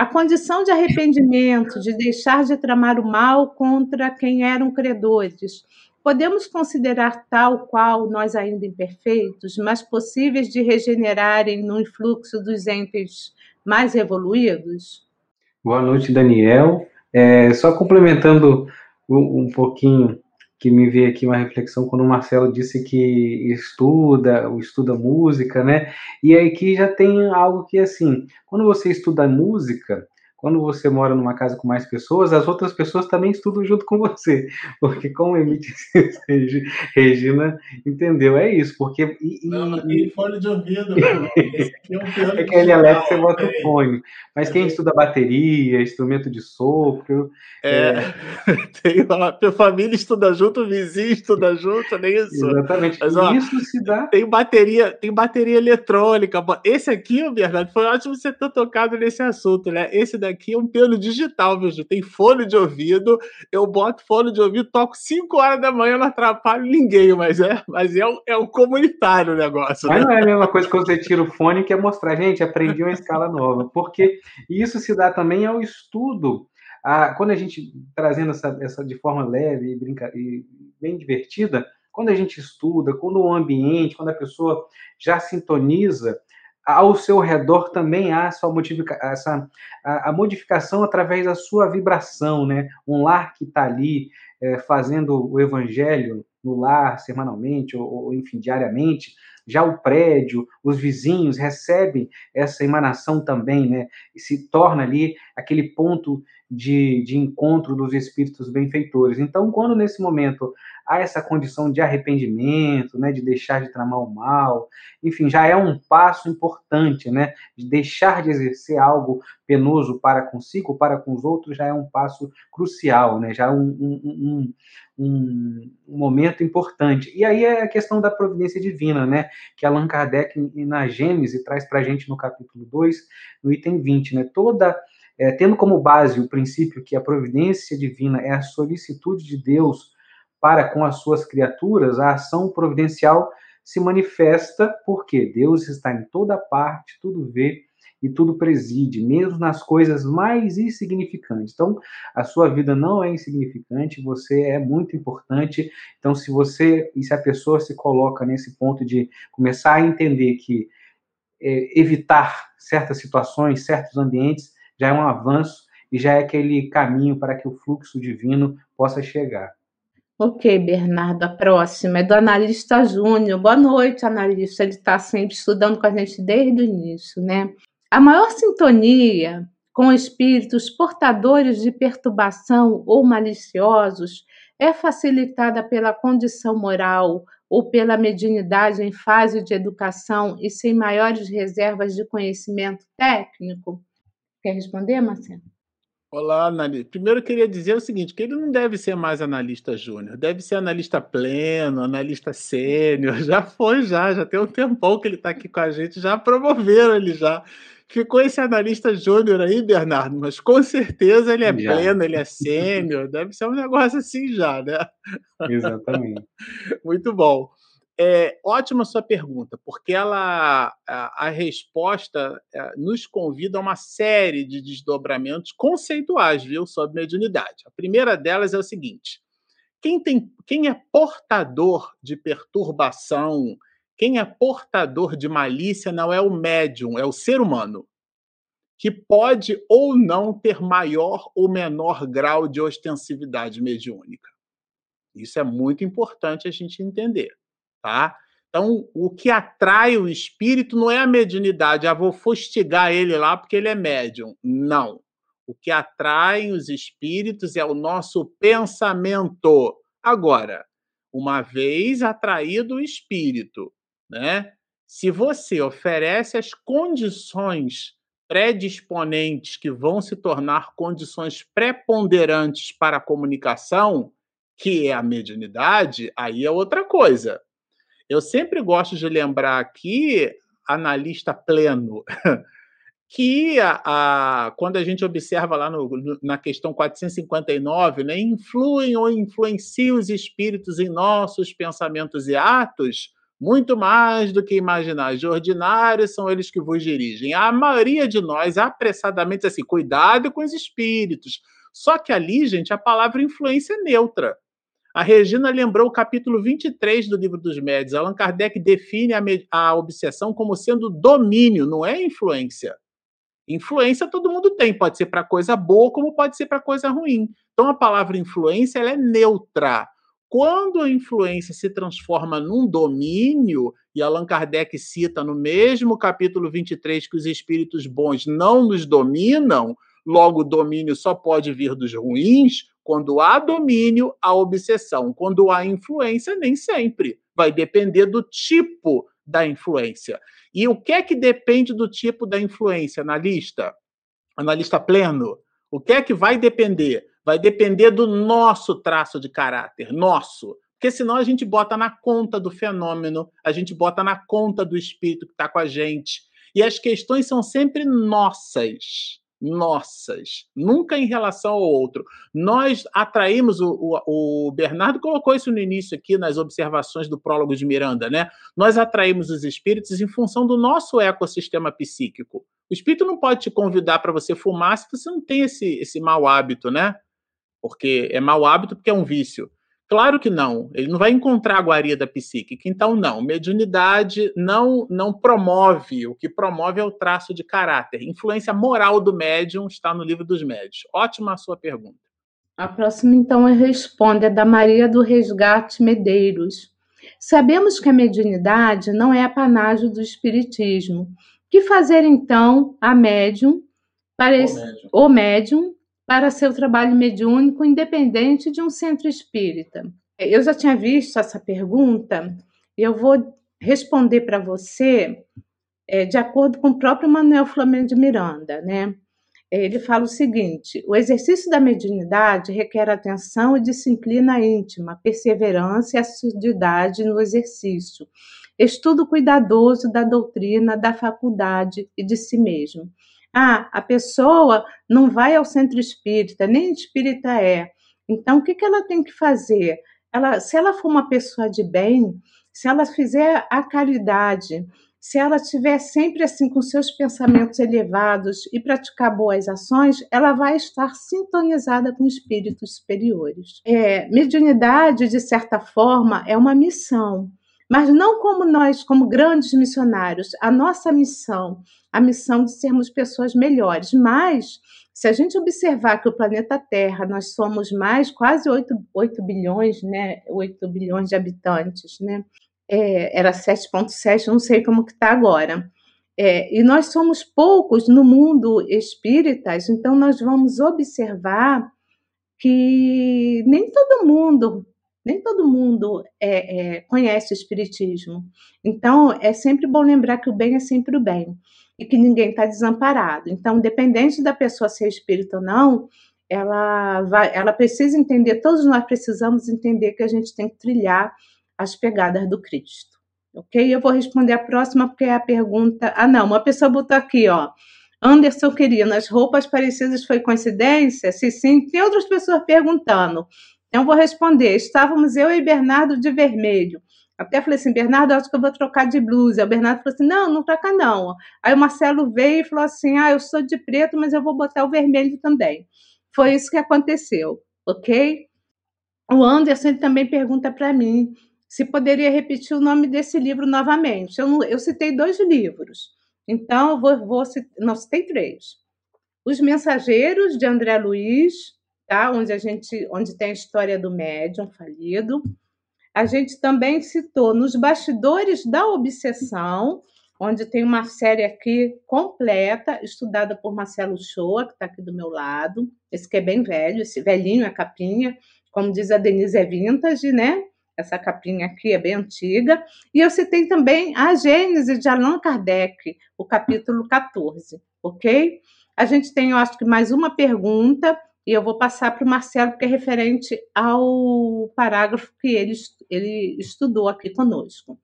A condição de arrependimento, de deixar de tramar o mal contra quem eram credores, podemos considerar tal qual nós ainda imperfeitos, mas possíveis de regenerarem no influxo dos entes mais evoluídos? Boa noite, Daniel. É, só complementando um, um, pouquinho, que me veio aqui uma reflexão quando o Marcelo disse que estuda, estuda música, né? E aí que já tem algo que, assim, quando você estuda música, quando você mora numa casa com mais pessoas, as outras pessoas também estudam junto com você. Porque, como emite Regina entendeu, é isso. Porque, e, não, não tem fone de ouvido. Esse aqui é um. É que ele alerta você bota o fone. Mas quem estuda bateria, instrumento de sopro. É, é... tem uma, a família estuda junto, o vizinho estuda junto, nem isso. Exatamente. Mas, ó, isso se dá. Tem bateria, tem bateria eletrônica. Esse aqui, Bernardo, foi ótimo você ter tocado nesse assunto, né? Esse daqui aqui é um piano digital, viu? Tem fone de ouvido, eu boto fone de ouvido, toco 5 horas da manhã, não atrapalho ninguém, mas é, mas é, um, é um comunitário o negócio. Mas né? não é a mesma coisa que você tira o fone que é mostrar, gente, aprendi uma escala nova, porque isso se dá também ao estudo. Ah, quando a gente, trazendo essa, essa de forma leve e, brinca, e bem divertida, quando a gente estuda, quando o ambiente, quando a pessoa já sintoniza, ao seu redor também há sua modifica essa, a, a, modificação através da sua vibração, né? Um lar que está ali é, fazendo o evangelho no lar semanalmente ou, ou, enfim diariamente, já o prédio, os vizinhos recebem essa emanação também, né? E se torna ali aquele ponto de, de encontro dos espíritos benfeitores. Então, quando nesse momento há essa condição de arrependimento, né, de deixar de tramar o mal, enfim, já é um passo importante, né, de deixar de exercer algo penoso para consigo, para com os outros, já é um passo crucial, né, já é um, um, um, um momento importante. E aí é a questão da providência divina, né, que Allan Kardec, na Gênese, traz para a gente no capítulo 2, no item 20, né, toda é, tendo como base o princípio que a providência divina é a solicitude de Deus para com as suas criaturas, a ação providencial se manifesta porque Deus está em toda parte, tudo vê e tudo preside, mesmo nas coisas mais insignificantes. Então, a sua vida não é insignificante, você é muito importante. Então, se você e se a pessoa se coloca nesse ponto de começar a entender que é, evitar certas situações, certos ambientes, já é um avanço e já é aquele caminho para que o fluxo divino possa chegar. Ok, Bernardo, a próxima é do analista Júnior. Boa noite, analista. Ele está sempre estudando com a gente desde o início, né? A maior sintonia com espíritos portadores de perturbação ou maliciosos é facilitada pela condição moral ou pela mediunidade em fase de educação e sem maiores reservas de conhecimento técnico? Quer responder, Marcelo? Olá, analista. Primeiro eu queria dizer o seguinte, que ele não deve ser mais analista júnior, deve ser analista pleno, analista sênior, já foi já, já tem um tempão que ele está aqui com a gente, já promoveram ele já. Ficou esse analista júnior aí, Bernardo, mas com certeza ele é já. pleno, ele é sênior, deve ser um negócio assim já, né? Exatamente. Muito bom. É ótima sua pergunta, porque ela a, a resposta é, nos convida a uma série de desdobramentos conceituais, viu, sobre mediunidade. A primeira delas é o seguinte: quem, tem, quem é portador de perturbação, quem é portador de malícia não é o médium, é o ser humano, que pode ou não ter maior ou menor grau de ostensividade mediúnica. Isso é muito importante a gente entender tá? Então, o que atrai o espírito não é a mediunidade, ah, vou fustigar ele lá porque ele é médium. Não. O que atrai os espíritos é o nosso pensamento. Agora, uma vez atraído o espírito, né? Se você oferece as condições predisponentes que vão se tornar condições preponderantes para a comunicação, que é a mediunidade, aí é outra coisa. Eu sempre gosto de lembrar aqui, analista pleno, que a, a, quando a gente observa lá no, na questão 459, né, influem ou influenciam os espíritos em nossos pensamentos e atos, muito mais do que imaginar. De ordinário são eles que vos dirigem. A maioria de nós, apressadamente, assim, cuidado com os espíritos. Só que ali, gente, a palavra influência é neutra. A Regina lembrou o capítulo 23 do Livro dos Médios. Allan Kardec define a, a obsessão como sendo domínio, não é influência. Influência todo mundo tem, pode ser para coisa boa, como pode ser para coisa ruim. Então a palavra influência ela é neutra. Quando a influência se transforma num domínio, e Allan Kardec cita no mesmo capítulo 23 que os espíritos bons não nos dominam, logo o domínio só pode vir dos ruins, quando há domínio, há obsessão. Quando há influência, nem sempre. Vai depender do tipo da influência. E o que é que depende do tipo da influência, analista? Analista pleno. O que é que vai depender? Vai depender do nosso traço de caráter, nosso. Porque senão a gente bota na conta do fenômeno, a gente bota na conta do espírito que está com a gente. E as questões são sempre nossas nossas, nunca em relação ao outro. Nós atraímos, o, o, o, Bernardo colocou isso no início aqui nas observações do prólogo de Miranda, né? Nós atraímos os espíritos em função do nosso ecossistema psíquico. O espírito não pode te convidar para você fumar se você não tem esse, esse mau hábito, né? Porque é mau hábito porque é um vício. Claro que não. Ele não vai encontrar a guarida psíquica. Então, não. Mediunidade não, não promove. O que promove é o traço de caráter. Influência moral do médium está no livro dos médios. Ótima a sua pergunta. A próxima, então, responde é da Maria do Resgate Medeiros. Sabemos que a mediunidade não é apanágio do espiritismo. Que fazer, então, a médium para o médium, o médium para seu trabalho mediúnico independente de um centro espírita? Eu já tinha visto essa pergunta e eu vou responder para você é, de acordo com o próprio Manuel Flamengo de Miranda, né? Ele fala o seguinte: o exercício da mediunidade requer atenção e disciplina íntima, perseverança e assiduidade no exercício, estudo cuidadoso da doutrina, da faculdade e de si mesmo. Ah, a pessoa não vai ao centro espírita, nem espírita é. Então, o que, que ela tem que fazer? Ela, se ela for uma pessoa de bem, se ela fizer a caridade, se ela estiver sempre assim com seus pensamentos elevados e praticar boas ações, ela vai estar sintonizada com espíritos superiores. É, mediunidade, de certa forma, é uma missão mas não como nós, como grandes missionários. A nossa missão, a missão de sermos pessoas melhores. Mas, se a gente observar que o planeta Terra, nós somos mais, quase 8, 8 bilhões, né? 8 bilhões de habitantes, né? É, era 7,7, não sei como que está agora. É, e nós somos poucos no mundo espíritas, então nós vamos observar que nem todo mundo nem todo mundo é, é, conhece o Espiritismo. Então, é sempre bom lembrar que o bem é sempre o bem e que ninguém está desamparado. Então, independente da pessoa ser espírita ou não, ela, vai, ela precisa entender, todos nós precisamos entender que a gente tem que trilhar as pegadas do Cristo. Ok? Eu vou responder a próxima, porque é a pergunta. Ah, não, uma pessoa botou aqui, ó. Anderson queria, nas roupas parecidas foi coincidência? Se sim, tem outras pessoas perguntando. Então, vou responder. Estávamos eu e Bernardo de vermelho. Até falei assim, Bernardo, acho que eu vou trocar de blusa. O Bernardo falou assim, não, não troca não. Aí o Marcelo veio e falou assim, ah, eu sou de preto, mas eu vou botar o vermelho também. Foi isso que aconteceu, ok? O Anderson também pergunta para mim se poderia repetir o nome desse livro novamente. Eu, eu citei dois livros, então eu vou, vou não citei três. Os Mensageiros de André Luiz, tá? onde a gente onde tem a história do médium falido. A gente também citou nos bastidores da obsessão, onde tem uma série aqui completa, estudada por Marcelo Shoa, que está aqui do meu lado. Esse que é bem velho, esse velhinho é capinha, como diz a Denise, é vintage, né? Essa capinha aqui é bem antiga. E eu citei também a Gênese de Allan Kardec, o capítulo 14, ok? A gente tem, eu acho que mais uma pergunta, e eu vou passar para o Marcelo, que é referente ao parágrafo que ele, ele estudou aqui conosco.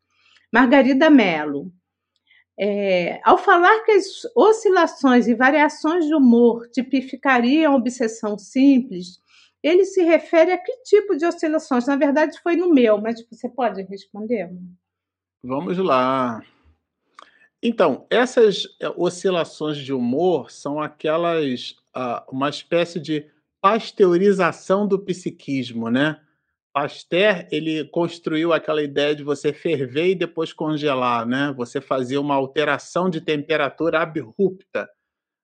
Margarida Mello, é, ao falar que as oscilações e variações de humor tipificariam obsessão simples, ele se refere a que tipo de oscilações? Na verdade, foi no meu, mas você pode responder? Vamos lá. Então, essas é, oscilações de humor são aquelas, uh, uma espécie de pasteurização do psiquismo, né? Pasteur, ele construiu aquela ideia de você ferver e depois congelar, né? Você fazer uma alteração de temperatura abrupta,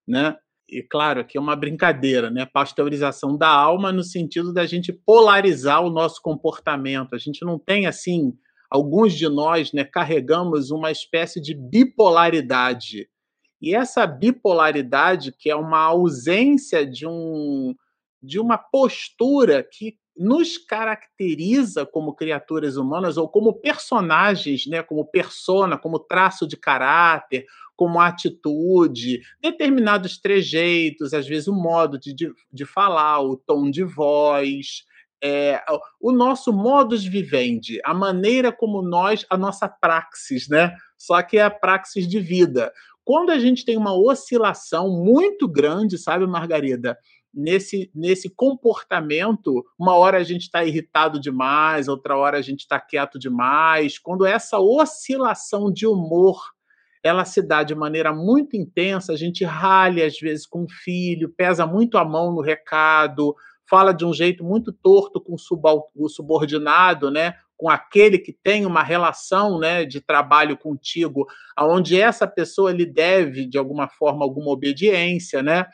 né? E claro, aqui é uma brincadeira, né? Pasteurização da alma no sentido da gente polarizar o nosso comportamento. A gente não tem assim, alguns de nós, né, carregamos uma espécie de bipolaridade. E essa bipolaridade, que é uma ausência de um de uma postura que nos caracteriza como criaturas humanas ou como personagens, né, como persona, como traço de caráter, como atitude, determinados trejeitos, às vezes o modo de, de, de falar, o tom de voz, é, o nosso modus vivendi, a maneira como nós, a nossa praxis, né? Só que é a praxis de vida. Quando a gente tem uma oscilação muito grande, sabe, Margarida, nesse, nesse comportamento, uma hora a gente está irritado demais, outra hora a gente está quieto demais. Quando essa oscilação de humor ela se dá de maneira muito intensa, a gente ralha às vezes com o filho, pesa muito a mão no recado, fala de um jeito muito torto com o subordinado, né? com aquele que tem uma relação né, de trabalho contigo, aonde essa pessoa lhe deve, de alguma forma, alguma obediência, né?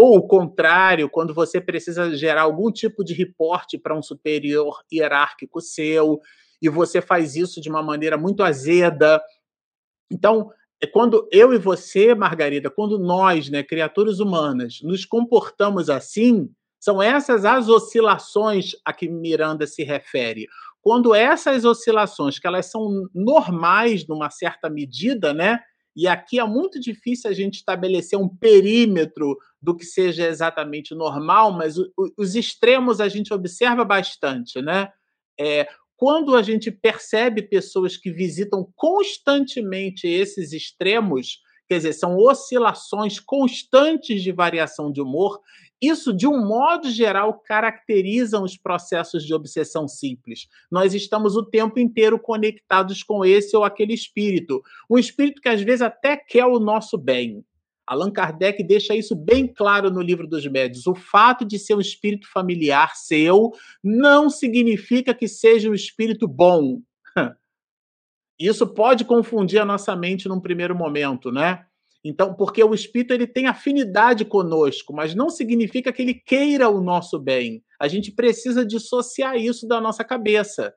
Ou o contrário, quando você precisa gerar algum tipo de reporte para um superior hierárquico seu, e você faz isso de uma maneira muito azeda. Então, é quando eu e você, Margarida, quando nós, né, criaturas humanas, nos comportamos assim, são essas as oscilações a que Miranda se refere. Quando essas oscilações, que elas são normais numa certa medida, né, e aqui é muito difícil a gente estabelecer um perímetro do que seja exatamente normal, mas o, os extremos a gente observa bastante, né? É, quando a gente percebe pessoas que visitam constantemente esses extremos, quer dizer, são oscilações constantes de variação de humor, isso, de um modo geral, caracteriza os processos de obsessão simples. Nós estamos o tempo inteiro conectados com esse ou aquele espírito. Um espírito que às vezes até quer o nosso bem. Allan Kardec deixa isso bem claro no livro dos médios. O fato de ser um espírito familiar seu não significa que seja um espírito bom. Isso pode confundir a nossa mente num primeiro momento, né? Então, porque o espírito ele tem afinidade conosco, mas não significa que ele queira o nosso bem. A gente precisa dissociar isso da nossa cabeça.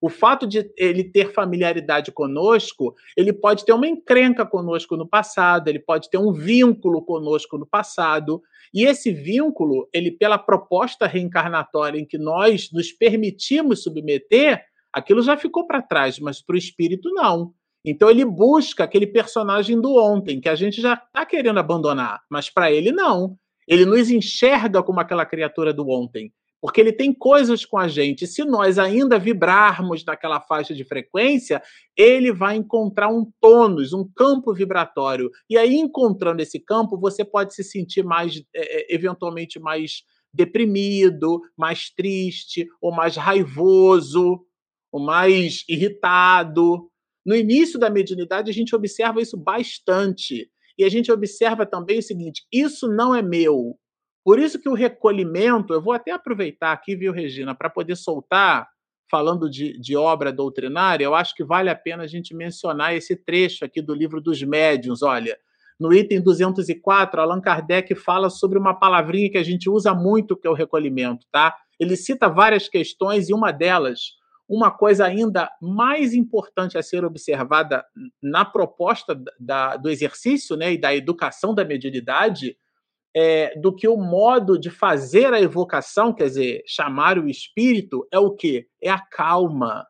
O fato de ele ter familiaridade conosco, ele pode ter uma encrenca conosco no passado, ele pode ter um vínculo conosco no passado, e esse vínculo, ele pela proposta reencarnatória em que nós nos permitimos submeter, aquilo já ficou para trás, mas para o espírito não. Então ele busca aquele personagem do ontem, que a gente já está querendo abandonar, mas para ele não. Ele nos enxerga como aquela criatura do ontem, porque ele tem coisas com a gente. Se nós ainda vibrarmos naquela faixa de frequência, ele vai encontrar um tônus, um campo vibratório. E aí, encontrando esse campo, você pode se sentir mais, é, eventualmente, mais deprimido, mais triste, ou mais raivoso, ou mais irritado. No início da mediunidade, a gente observa isso bastante. E a gente observa também o seguinte: isso não é meu. Por isso que o recolhimento, eu vou até aproveitar aqui, viu, Regina, para poder soltar, falando de, de obra doutrinária, eu acho que vale a pena a gente mencionar esse trecho aqui do livro dos médiuns. Olha, no item 204, Allan Kardec fala sobre uma palavrinha que a gente usa muito, que é o recolhimento, tá? Ele cita várias questões e uma delas uma coisa ainda mais importante a ser observada na proposta da, do exercício né, e da educação da mediunidade é, do que o modo de fazer a evocação, quer dizer, chamar o espírito, é o que? É a calma,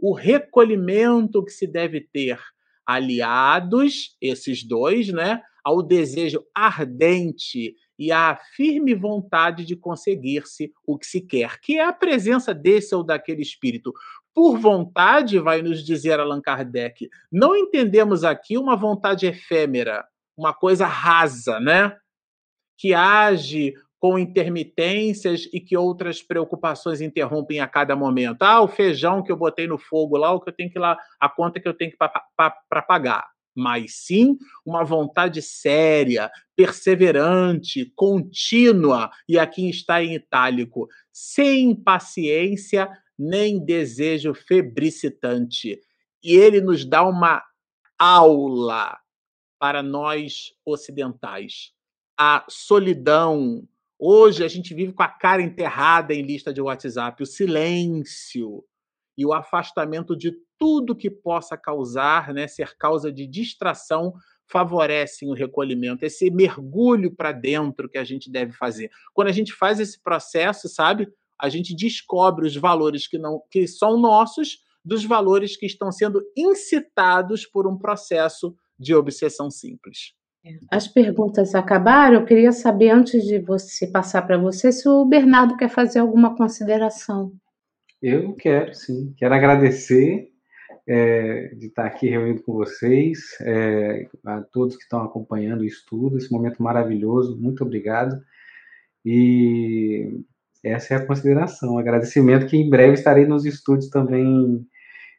o recolhimento que se deve ter, aliados, esses dois, né, ao desejo ardente e à firme vontade de conseguir-se o que se quer, que é a presença desse ou daquele espírito. Por vontade, vai nos dizer Allan Kardec, não entendemos aqui uma vontade efêmera, uma coisa rasa, né? Que age com intermitências e que outras preocupações interrompem a cada momento. Ah, o feijão que eu botei no fogo lá, o que eu tenho que ir lá, a conta que eu tenho que para pagar mas sim uma vontade séria, perseverante, contínua, e aqui está em itálico, sem impaciência nem desejo febricitante. E ele nos dá uma aula para nós ocidentais. A solidão. Hoje a gente vive com a cara enterrada em lista de WhatsApp, o silêncio e o afastamento de tudo que possa causar, né, ser causa de distração, favorecem o recolhimento, esse mergulho para dentro que a gente deve fazer. Quando a gente faz esse processo, sabe, a gente descobre os valores que não que são nossos dos valores que estão sendo incitados por um processo de obsessão simples. É, as perguntas acabaram. Eu queria saber, antes de você passar para você, se o Bernardo quer fazer alguma consideração. Eu quero, sim. Quero agradecer é, de estar aqui reunido com vocês, é, a todos que estão acompanhando o estudo, esse momento maravilhoso. Muito obrigado. E essa é a consideração. Agradecimento que em breve estarei nos estúdios também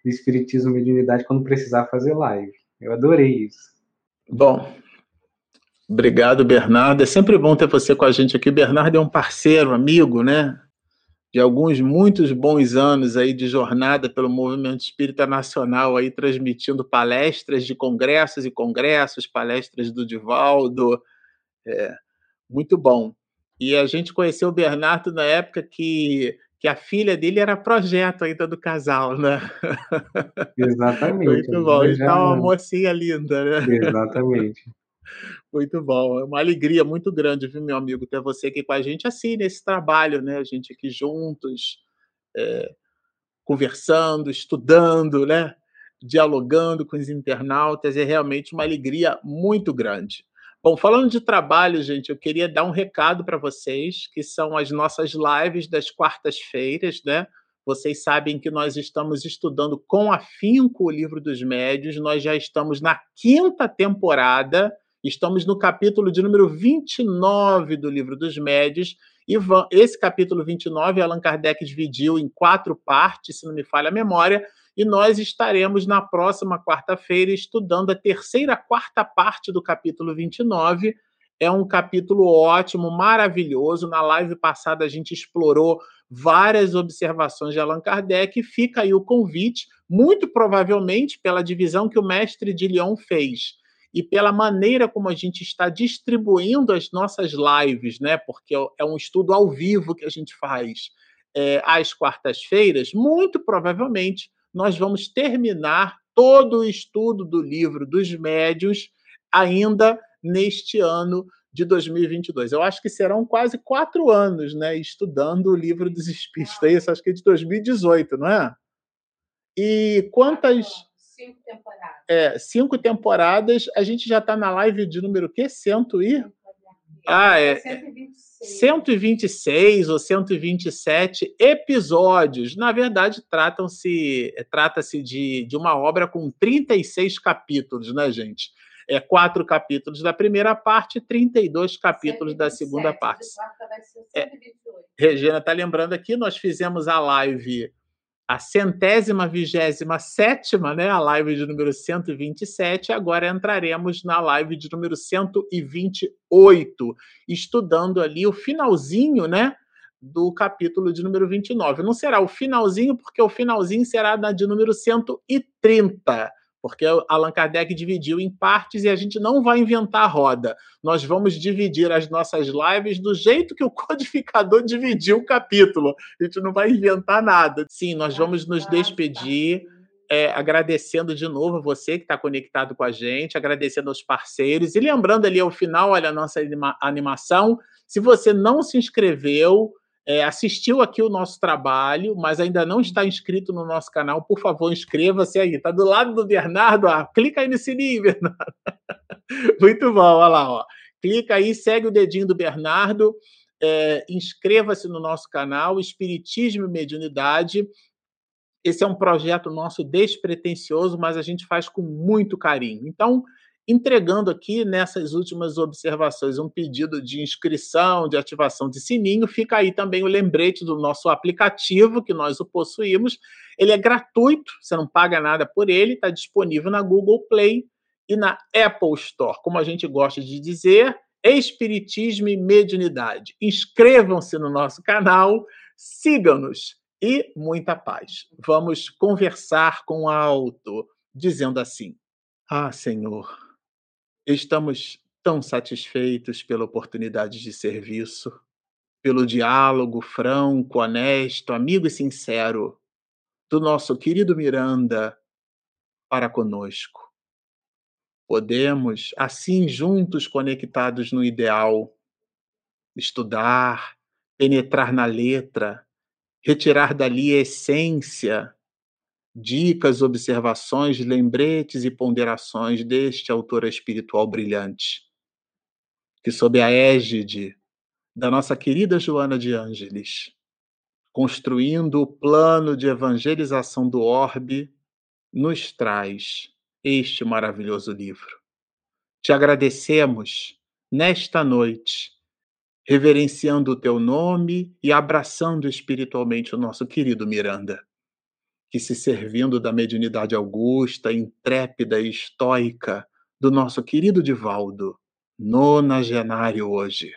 de Espiritismo e Mediunidade quando precisar fazer live. Eu adorei isso. Bom, obrigado, Bernardo. É sempre bom ter você com a gente aqui. Bernardo é um parceiro, amigo, né? De alguns muitos bons anos aí de jornada pelo movimento espírita nacional aí transmitindo palestras de congressos e congressos, palestras do Divaldo. É, muito bom. E a gente conheceu o Bernardo na época que, que a filha dele era projeto ainda do casal, né? Exatamente. Muito bom. Então, uma mocinha linda, né? Exatamente. Muito bom. É uma alegria muito grande, viu, meu amigo, ter você aqui com a gente, assim, nesse trabalho, né? A gente aqui juntos, é, conversando, estudando, né? Dialogando com os internautas. É realmente uma alegria muito grande. Bom, falando de trabalho, gente, eu queria dar um recado para vocês, que são as nossas lives das quartas-feiras, né? Vocês sabem que nós estamos estudando com afinco o livro dos médios, nós já estamos na quinta temporada, estamos no capítulo de número 29 do livro dos médios, e esse capítulo 29, Allan Kardec dividiu em quatro partes, se não me falha a memória, e nós estaremos na próxima quarta-feira estudando a terceira quarta parte do capítulo 29. É um capítulo ótimo, maravilhoso. Na live passada a gente explorou várias observações de Allan Kardec. Fica aí o convite, muito provavelmente pela divisão que o mestre de Lyon fez e pela maneira como a gente está distribuindo as nossas lives, né? Porque é um estudo ao vivo que a gente faz é, às quartas-feiras, muito provavelmente nós vamos terminar todo o estudo do livro dos médios ainda neste ano de 2022. Eu acho que serão quase quatro anos, né, estudando o livro dos Espíritos. É isso, acho que é de 2018, não é? E quantas cinco temporadas? É, cinco temporadas. A gente já está na live de número quê? Cento e ah, é. 126. 126 ou 127 episódios. Na verdade, tratam-se trata-se de, de uma obra com 36 capítulos, né, gente? É quatro capítulos da primeira parte e 32 capítulos 127, da segunda parte. É, Regina está lembrando aqui, nós fizemos a live a centésima vigésima sétima, né, a live de número 127, agora entraremos na live de número 128, estudando ali o finalzinho, né, do capítulo de número 29. Não será o finalzinho, porque o finalzinho será na de número 130, porque Allan Kardec dividiu em partes e a gente não vai inventar a roda. Nós vamos dividir as nossas lives do jeito que o codificador dividiu o capítulo. A gente não vai inventar nada. Sim, nós vamos nos despedir. É, agradecendo de novo você que está conectado com a gente, agradecendo aos parceiros e lembrando ali ao final, olha a nossa anima animação. Se você não se inscreveu, é, assistiu aqui o nosso trabalho, mas ainda não está inscrito no nosso canal, por favor, inscreva-se aí. Está do lado do Bernardo, ó. clica aí no sininho, Bernardo. Muito bom, olha lá, ó. Clica aí, segue o dedinho do Bernardo, é, inscreva-se no nosso canal, Espiritismo e Mediunidade. Esse é um projeto nosso despretensioso, mas a gente faz com muito carinho. Então, entregando aqui nessas últimas observações um pedido de inscrição, de ativação de sininho. Fica aí também o lembrete do nosso aplicativo, que nós o possuímos. Ele é gratuito, você não paga nada por ele, está disponível na Google Play e na Apple Store. Como a gente gosta de dizer, Espiritismo e Mediunidade. Inscrevam-se no nosso canal, sigam-nos e muita paz. Vamos conversar com alto, dizendo assim: Ah, Senhor Estamos tão satisfeitos pela oportunidade de serviço, pelo diálogo franco, honesto, amigo e sincero do nosso querido Miranda para conosco. Podemos, assim, juntos conectados no ideal, estudar, penetrar na letra, retirar dali a essência dicas, observações, lembretes e ponderações deste autor espiritual brilhante, que, sob a égide da nossa querida Joana de Ângeles, construindo o plano de evangelização do orbe, nos traz este maravilhoso livro. Te agradecemos nesta noite, reverenciando o teu nome e abraçando espiritualmente o nosso querido Miranda que, se servindo da mediunidade augusta, intrépida e estoica do nosso querido Divaldo, nonagenário hoje,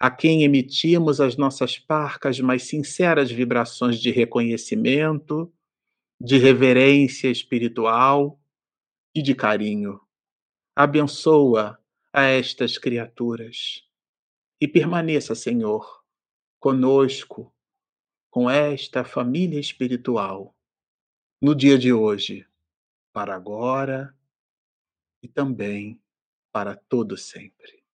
a quem emitimos as nossas parcas mais sinceras vibrações de reconhecimento, de reverência espiritual e de carinho. Abençoa a estas criaturas e permaneça, Senhor, conosco, com esta família espiritual no dia de hoje, para agora e também para todo sempre.